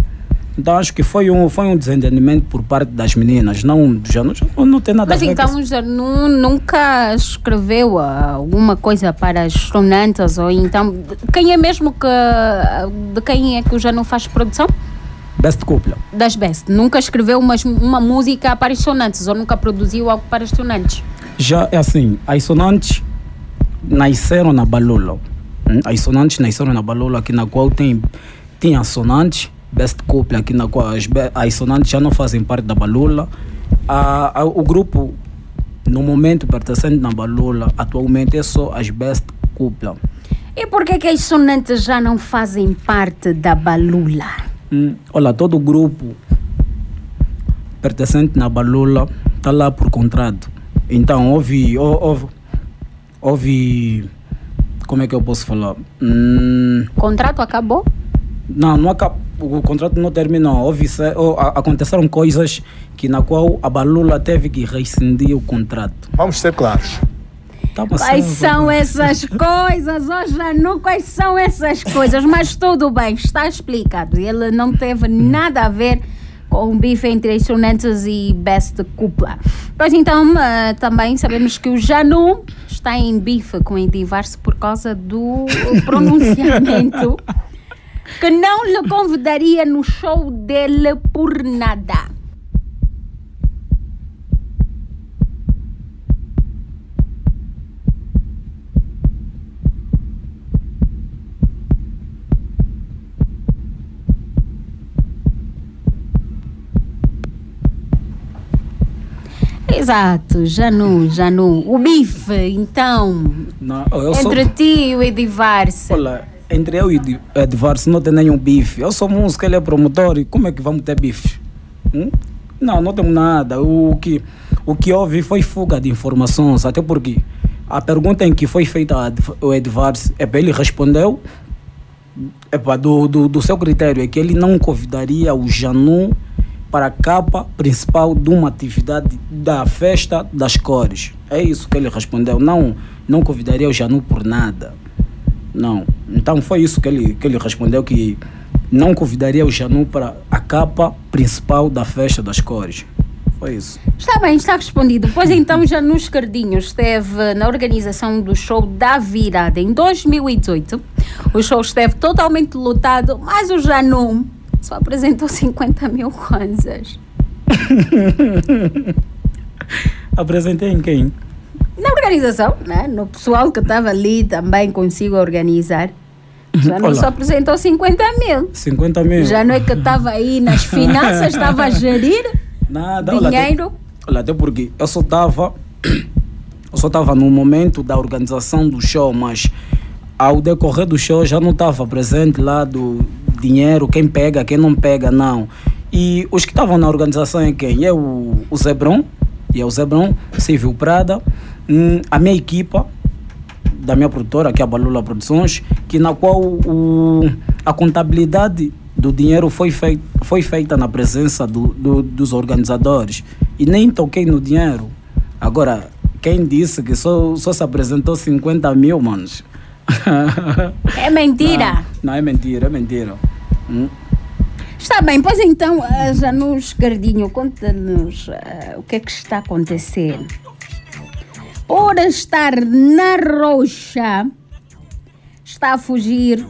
Então acho que foi um, foi um desentendimento por parte das meninas. Não, já não, já não, não tem nada Mas a ver então o Janu nunca escreveu ah, alguma coisa para as sonantes ou então quem é mesmo que de quem é que o Janu faz produção? Best Cupla. Das Best. Nunca escreveu uma, uma música para as sonantes ou nunca produziu algo para as sonantes. Já é assim, as sonantes nasceram na Balula. Hum, As sonantes nasceram na Balula, aqui na qual tem, tinha sonantes best couple aqui na qual as, as sonantes já não fazem parte da Balula. A- a- o grupo, no momento pertencente na Balula, atualmente é só as best couple. E por que que as sonantes já não fazem parte da Balula? Hum, olha, todo o grupo pertencente na Balula está lá por contrato. Então, houve, hou- houve, houve, como é que eu posso falar? Hum, Contrato acabou? não, não acaba, o contrato não terminou. Houve, se- ou a- aconteceram coisas que na qual a Balula teve que rescindir o contrato. Vamos ser claros. Tá Quais são essas coisas? Oh, Janu, quais são essas coisas? Mas tudo bem, está explicado. Ele não teve nada a ver com o bife entre instrumentos e best cúpula. Pois então, eh, também sabemos que o Janu está em bife com o Edivar-se por causa do pronunciamento que não lhe convidaria no show dele por nada. Exato, Janu, Janu. O bife, então, Não, eu sou- entre ti e o Edivar-se. Olha, entre eu e Edi- Edvarso não tem nenhum bife. Eu sou músico, ele é promotor. E como é que vamos ter bife? Hum? Não, não temos nada. O que, o que houve foi fuga de informações. Até porque a pergunta em que foi feita o Edvarso, é ele respondeu epa, do, do, do seu critério, é que ele não convidaria o Janu para a capa principal de uma atividade da festa das cores. É isso que ele respondeu. Não, não convidaria o Janu por nada. Não. Então foi isso que ele, que ele respondeu, que não convidaria o Janu para a capa principal da festa das cores. Foi isso. Está bem, está respondido. Pois então, Janu Escardinho esteve na organização do show da virada em 2018. O show esteve totalmente lotado, mas o Janu só apresentou 50 mil kwanzas. Apresentei em quem? Na organização, né? no pessoal que estava ali também consigo organizar. Já não Olá. só apresentou 50 mil. 50 mil. Já não é que estava aí nas finanças, estava a gerir Nada. Dinheiro. Olha, até porque eu só estava. Eu só estava no momento da organização do show, mas ao decorrer do show já não estava presente lá do dinheiro, quem pega, quem não pega, não. E os que estavam na organização é quem? É o, o Zebron, e é o Zebron, Silvio Prada, hum, a minha equipa, da minha produtora, que é a Balula Produções, que na qual o, a contabilidade do dinheiro foi, fei, foi feita na presença do, do- dos organizadores. E nem toquei no dinheiro. Agora, quem disse que só, só se apresentou 50 mil, manos? É mentira. Não, é mentira, é mentira. Hum. Está bem, pois então, ah, Janu Escardinho, conta-nos ah, o que é que está a acontecer. Por estar na roxa, está a fugir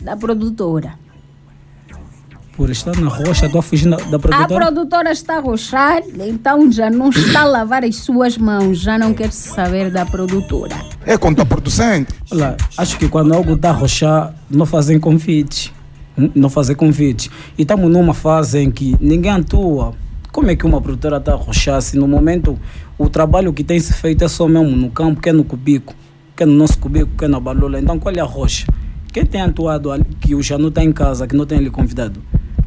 da produtora. Por estar na rocha, estou a fugir da, da A produtora. produtora está a roxar, então já não está a lavar as suas mãos, já não quer saber da produtora. É contraproducente. Olha, acho que quando algo está a rochar, não fazem convite. Não fazer convite. E estamos numa fase em que ninguém atua. Como é que uma produtora está a se no momento o trabalho que tem se feito é só mesmo no campo, que é no cubico, que é no nosso cubico, que é na balula. Então qual é a rocha? Quem tem atuado ali, que o Janu está em casa, que não tem ele convidado?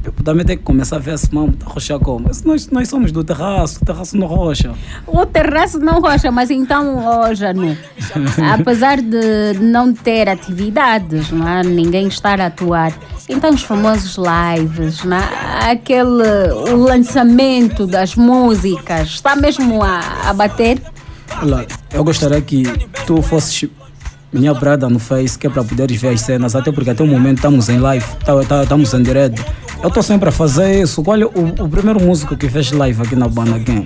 Eu também tenho que começar a ver se mão, está a rochar como? Mas Nós, nós somos do terraço, o terraço não rocha. O terraço não rocha, mas então, ó Janu, apesar de não ter atividades, não é? ninguém estar a atuar, então os famosos lives, não é? aquele, o lançamento das músicas, está mesmo a, a bater? Olha, eu gostaria que tu fosses minha brada no Face, que é para poderes ver as cenas, até porque até o momento estamos em live, tá- tá- estamos em direto. Eu estou sempre a fazer isso. Olha, o, o primeiro músico que fez live aqui na banda, quem?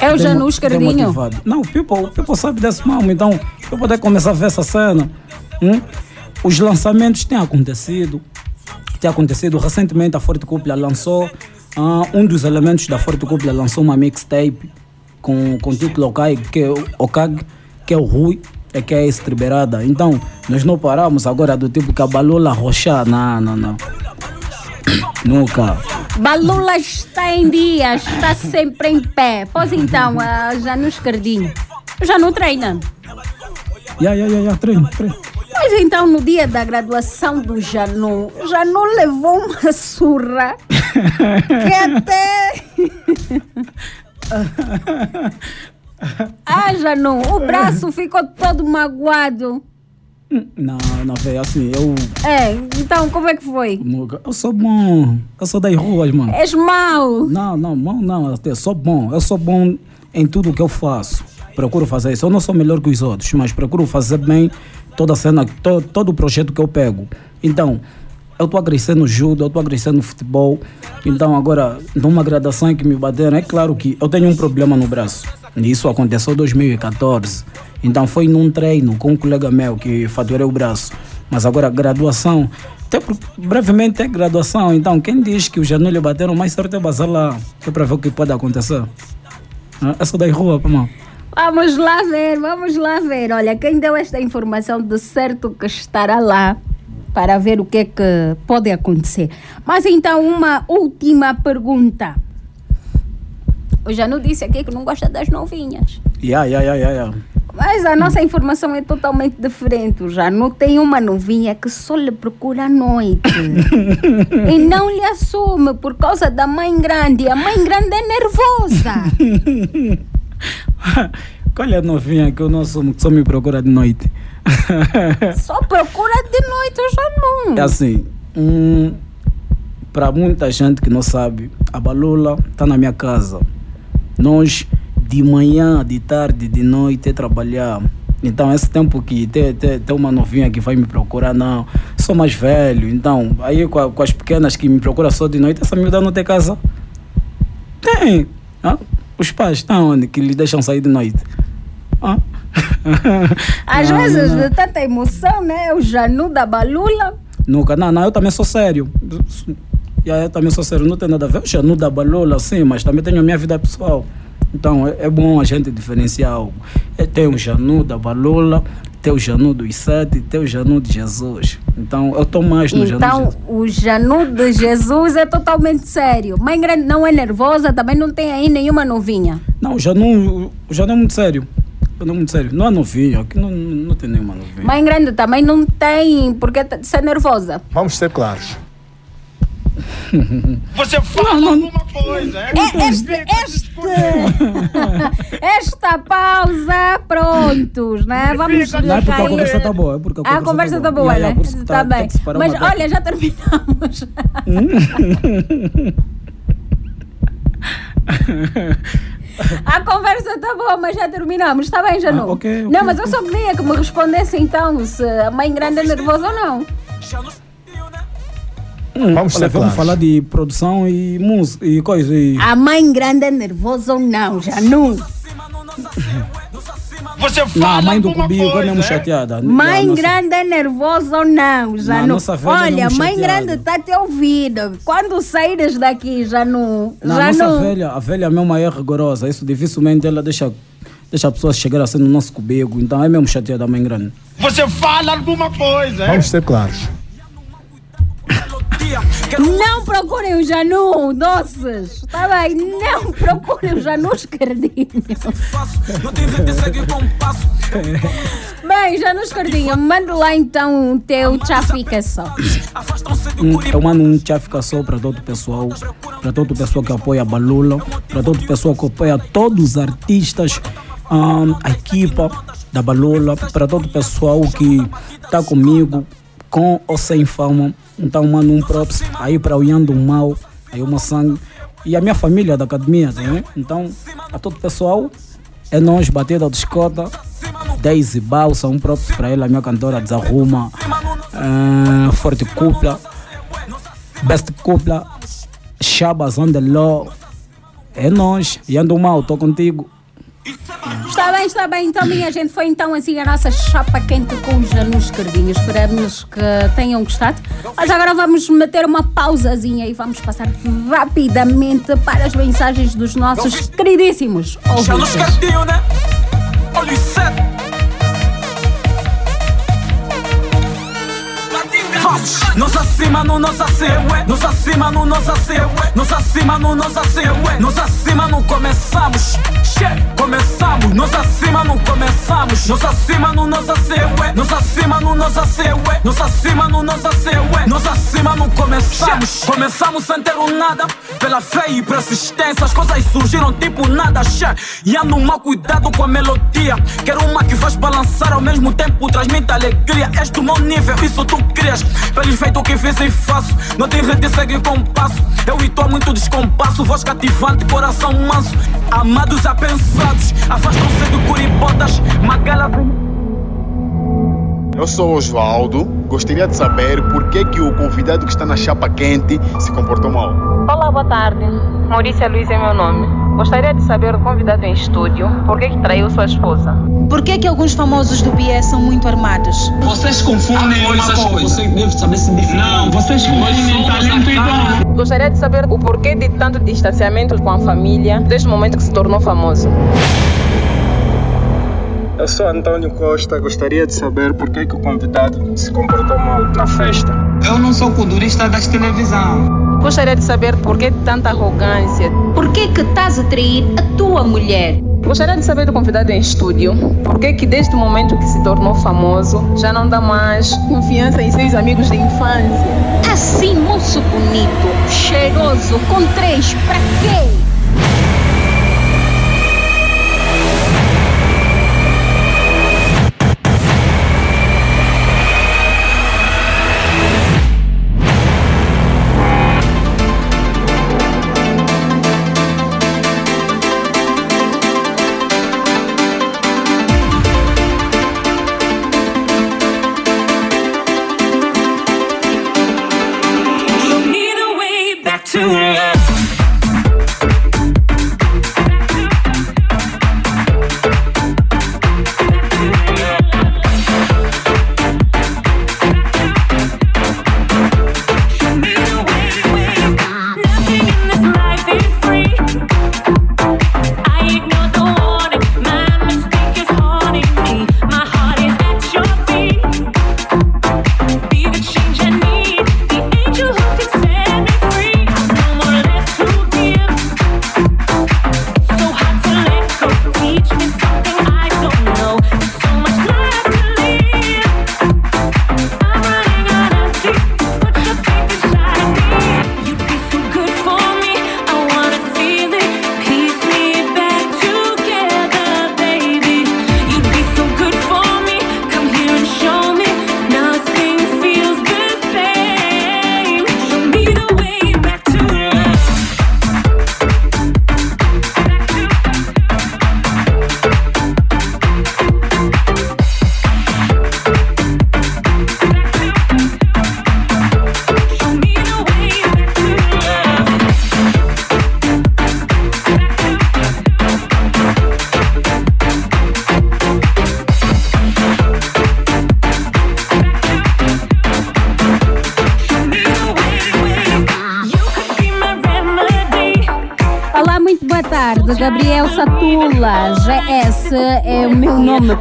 É o Demo- Janu Escardinho? demotivado. Não, o People, o People sabe desse mamo, então eu poder começar a ver essa cena. Hum? Os lançamentos têm acontecido. Tem acontecido recentemente a Forte Cúpula lançou ah, um dos elementos da Forte Cúpula lançou uma mixtape com, com título Okag, que é o Okag, que é o Rui, é que é estriberada. Então, nós não paramos agora do tipo que a Balula rochar, não, não, não. Nunca. Balula está em dia, está sempre em pé. Pois então, ah, já no escardinho. Já não treina. Ya, ya, ya, ya, treino, treino. Mas então, no dia da graduação do Janu, o Janu levou uma surra que até. ah, Janu, o braço ficou todo magoado. Não, não, velho, assim, eu. É, então como é que foi? Eu sou bom. Eu sou das ruas, mano. És mau. Não, não, não, não. Eu sou bom. Eu sou bom em tudo que eu faço. Procuro fazer isso. Eu não sou melhor que os outros, mas procuro fazer bem toda a cena, to, todo o projeto que eu pego. Então, eu estou no judo, eu estou a crescer no futebol. Então, agora, numa graduação que me bateram, é claro que eu tenho um problema no braço. Isso aconteceu em 2014. Então, foi num treino com um colega meu que faturei o braço. Mas agora, graduação, até brevemente é graduação. Então, quem diz que os Janu lhe bateram, mais certo é passar lá, é para ver o que pode acontecer. Ah, É só da rua, mano. Vamos lá ver, vamos lá ver. Olha, quem deu esta informação de certo que estará lá para ver o que é que pode acontecer. Mas então, uma última pergunta. O Janu disse aqui que não gosta das novinhas. Ya, ya, ya, ya, ya. Mas a nossa informação é totalmente diferente. O Janu tem uma novinha que só lhe procura à noite. e não lhe assume por causa da mãe grande. A mãe grande é nervosa. Qual é a novinha que eu não assumo, que só me procura de noite? Só procura de noite o Janu. É assim, hum, para muita gente que não sabe, a Balula está na minha casa. Nós, de manhã, de tarde, de noite, trabalhar. Então, esse tempo que tem, tem, tem uma novinha que vai me procurar, não, sou mais velho. Então, aí com, a- com as pequenas que me procuram só de noite, essa miúda não tem casa. Tem. hã? Os pais estão onde? Que lhe deixam sair de noite. Hã? Às Não, vezes, não. de tanta emoção, né? O Janu da Balula. Nunca, não, não, eu também sou sério. E aí eu também sou sério, não tem nada a ver. Eu já não da balola, sim, mas também tenho a minha vida pessoal. Então é, é bom a gente diferenciar algo. É, tem o Janu da Balola, tem o Janu dos Sete, tem o Janu de Jesus. Então eu estou mais no Janu de Então, o Janu de Jesus é totalmente sério. Mãe grande não é nervosa, também não tem aí nenhuma novinha. Não, o Janu, o Janu é muito sério. O Janu é muito sério. Não é novinho, aqui não, não tem nenhuma novinha. Mãe grande também não tem porque t- ser nervosa. Vamos ser claros. Você fala alguma coisa, é? É, este, este, esta pausa, prontos, né? Vamos Não é porque a conversa está boa, é porque a Ah, a conversa, conversa está boa, yeah, né? Está tá- bem. Mas olha, já terminamos. A conversa está boa, mas já terminamos. Está bem, Janu? Ah, ok, ok, não, mas eu só queria que me respondesse então se a mãe grande é nervosa ou não. Hum, Vamos olha, ser vamos claros. falar de produção e música e coisa. E... A mãe grande é nervosa ou não, Janu? Você Não, a mãe do Cubinho é mesmo chateada. Mãe nossa- grande é nervosa ou não, Janu? nossa velha é Olha, mãe chateada. grande está te ouvindo. Quando saíres daqui, Janu, Não, a nossa velha, a velha mesmo é rigorosa. Isso dificilmente ela deixa, deixa a pessoa chegar assim no nosso cubico. Então é mesmo chateada a mãe grande. Você fala alguma coisa, é? Vamos ser claros. Não procurem o Janu, doces. Está bem? Não procurem o Janu escardinho. Bem, Janu escardinho, manda lá então o teu tchá fica só. Hum, Eu mando um tchau fica só para todo o pessoal, para todo o pessoal que apoia a Balula, para todo o pessoal que apoia todos os artistas, hum, a equipa da Balula, para todo o pessoal que está comigo, com ou sem fama. Então mando um props aí para o Ian do Mal, aí o sangue, e a minha família da academia, tá vendo? Então, a todo pessoal, é nós, Batida de Escota, Daisy Balsa, um props para ela, a minha cantora Desarruma, ah, Forte Cupla, Best Cupla, Shabas on the Law. É nós, e ando mal, tô contigo. Está bem, está bem. Então, minha gente, foi então assim a nossa chapa quente com os Janus Cardinhos. Esperamos que tenham gostado. Mas agora vamos meter uma pausazinha e vamos passar rapidamente para as mensagens dos nossos queridíssimos Já nos ouvintes. cantinho, Nós acima no nós acima, nós acima no nós acima, nós acima no nós acima, nós acima no começamos. Che, começamos. Nós acima no começamos. Nós acima no nós acima, nós acima no nós acima, nós acima no nós acima, nós acima no começamos. Começamos sem ter um nada, pela fé e persistência as coisas surgiram tipo nada. Che, e ando mal cuidado com a melodia. Quero uma que faz balançar ao mesmo tempo transmite alegria. Este o meu nível, isso tu crias. Pelo feito o que fiz e faço. Não tem rede, segue com passo. Eu e tu há muito descompasso. Voz cativante, coração manso. Amados apensados, afastam-se de curibotas. Magala Eu sou Osvaldo. Gostaria de saber por que, que o convidado que está na chapa quente se comportou mal. Olá, boa tarde. Maurícia Luiz é meu nome. Gostaria de saber do convidado em estúdio por que, que traiu sua esposa. Por que, que alguns famosos do BS são muito armados? Vocês confundem coisas, você deve saber se definir. Não, vocês confundem talento igual. Gostaria de saber o porquê de tanto distanciamento com a família desde o momento que se tornou famoso. Eu sou Antônio Costa, gostaria de saber por que, que o convidado se comportou mal na festa. Eu não sou culturista das televisão. Gostaria de saber por que tanta arrogância. Por que que estás a trair a tua mulher? Gostaria de saber do convidado em estúdio por que que desde o momento que se tornou famoso já não dá mais confiança em seus amigos de infância. Assim, moço bonito, cheiroso, com três, pra quê?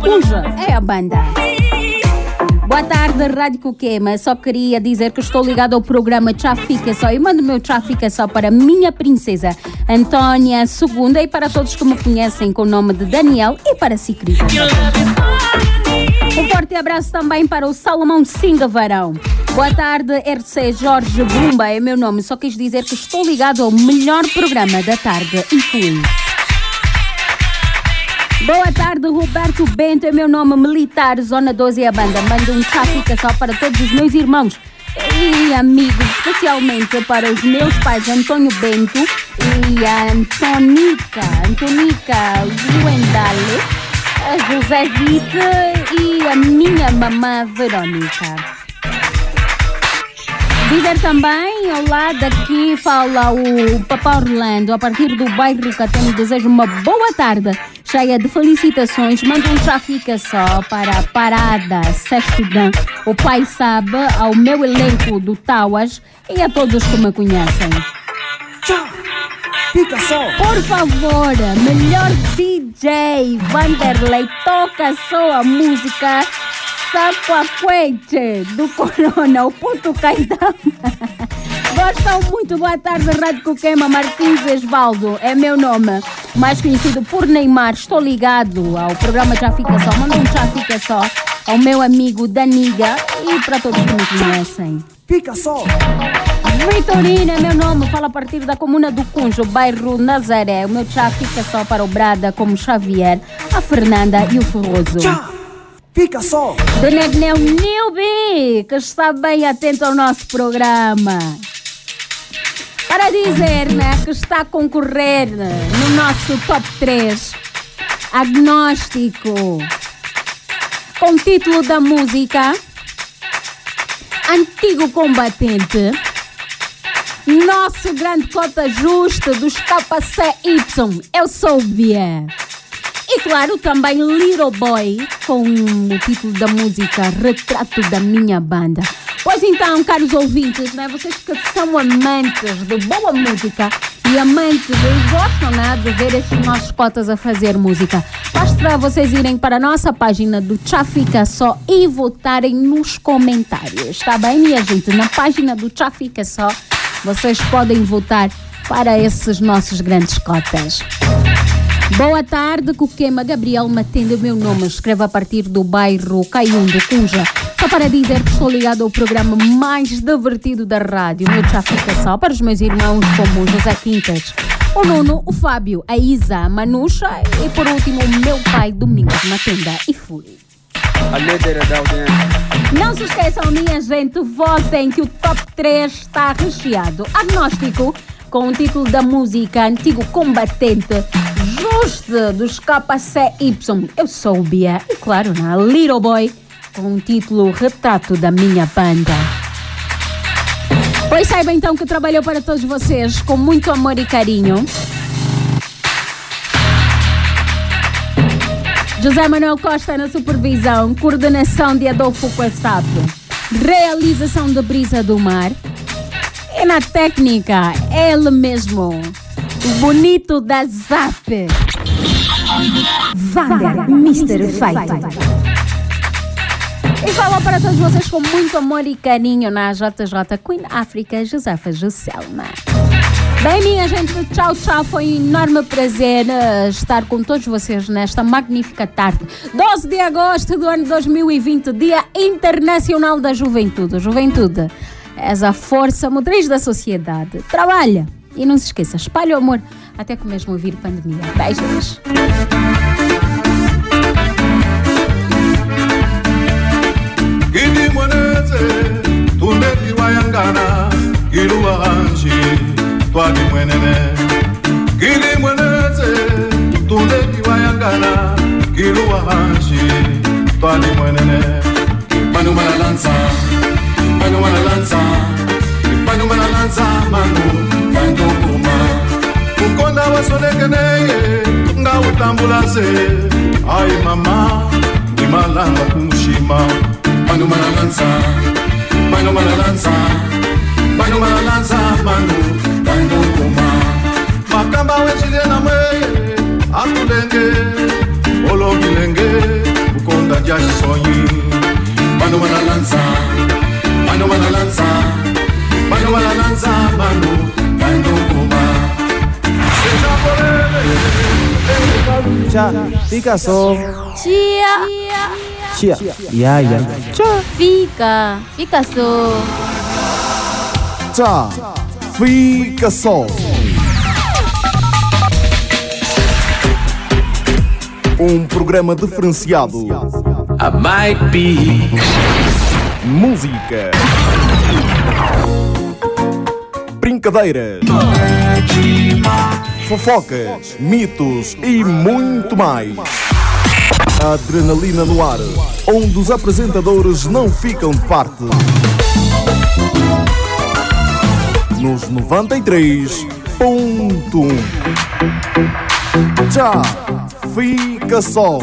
Puja é a banda. Boa tarde, Rádio Coquema. Só queria dizer que estou ligado ao programa Trafica Só e mando o meu Trafica Só para minha princesa Antônia Segunda e para todos que me conhecem com o nome de Daniel e para si, querido. Um forte abraço também para o Salomão Singa Varão. Boa tarde, RC Jorge Bumba é meu nome. Só quis dizer que estou ligado ao melhor programa da tarde e fui. Boa tarde, Roberto Bento é meu nome, militar, Zona 12 é a banda. Mando um tráfico só para todos os meus irmãos e amigos, especialmente para os meus pais, Antônio Bento e a Antonica, Antonica Luendale, José Vite e a minha mamã Verônica. Dizer também, olá, daqui fala o Papá Orlando, a partir do bairro Catene, desejo uma boa tarde, cheia de felicitações, mando um tráfico só para a parada Sextidão, o pai sabe, ao meu elenco do Tauas e a todos que me conhecem. Fica só! Por favor, melhor DJ Vanderlei, toca só a música Sapuaquete do Corona, o Puto Caetano. Gostam muito, boa tarde, Rádio Coquema, Martins Esvaldo, é meu nome, mais conhecido por Neymar. Estou ligado ao programa Já Fica Só, manda um Já Fica Só ao meu amigo Daniga e para todos que me conhecem. Fica só! Vitorina é meu nome, fala a partir da comuna do Cunjo, bairro Nazaré. O meu chá fica só para o Brada, como Xavier, a Fernanda e o Ferroso. Tchá! Fica só! Do Negneu Nilby, que está bem atento ao nosso programa. Para dizer né, que está a concorrer no nosso top 3, Agnóstico, com o título da música Antigo Combatente. Nosso grande cota justa dos KCY, eu sou Bia. E claro, também Little Boy, com o título da música Retrato da Minha Banda. Pois então, caros ouvintes, né, vocês que são amantes de boa música e amantes e gostam né, de ver esses nossos cotas a fazer música, basta vocês irem para a nossa página do Tchá Fica Só e votarem nos comentários, tá bem, minha gente? Na página do Tchá Fica Só, vocês podem votar para esses nossos grandes cotas. Boa tarde, Coquema Gabriel Matendo, meu nome. Escreve a partir do bairro Caium do Cunja. Só para dizer que estou ligado ao programa mais divertido da rádio. Meu já fica só para os meus irmãos como José Quintas, o Nuno, o Fábio, a Isa, a Manuxa e por último o meu pai Domingos Matenda e fui. A líder da audiência. Não se esqueçam, minha gente, votem que o top 3 está recheado. Agnóstico, com o título da música Antigo Combatente, Juste dos KCY. Eu sou o Bia e, claro, na Little Boy, com o título Retrato da Minha Banda. Pois saiba então que trabalhou para todos vocês com muito amor e carinho. José Manuel Costa na supervisão, coordenação de Adolfo Quasap, realização de Brisa do Mar. E na técnica, ele mesmo, o bonito da Zap, Vander Mr. Fight. E falou para todos vocês com muito amor e carinho na JJ Queen África, Josefa Juscelma. Bem, minha gente, tchau, tchau. Foi um enorme prazer uh, estar com todos vocês nesta magnífica tarde. 12 de agosto do ano 2020, Dia Internacional da Juventude. Juventude, és a força motriz da sociedade. Trabalha e não se esqueça, espalhe o amor até que mesmo vir pandemia. Beijos. Gilu wahanji, twagi mwenene. Gidi Pango la lanza. Pango la lanza mango Pango kuma Ukonda wasonekene Nga utambula se Ay mama Ndimalanga kumushima Pango la lanza Pango la lanza Pango la lanza mango Pango kuma Makamba wechile na mwe Akulenge Olo bilenge Ukonda jashisonyi Pango la lanza Pango la lanza manu mana lanza, manu, manu kuma. Seja polele, Tchá, fica só. Tia. Tia, ya, ya. Tchá. Fica. Fica só. Tchá, fica só. Um programa diferenciado. I might be. Música. Brincadeiras. Fofocas, mitos e muito mais. Adrenalina no ar, onde os apresentadores não ficam de parte. Nos 93.1. Já fica só.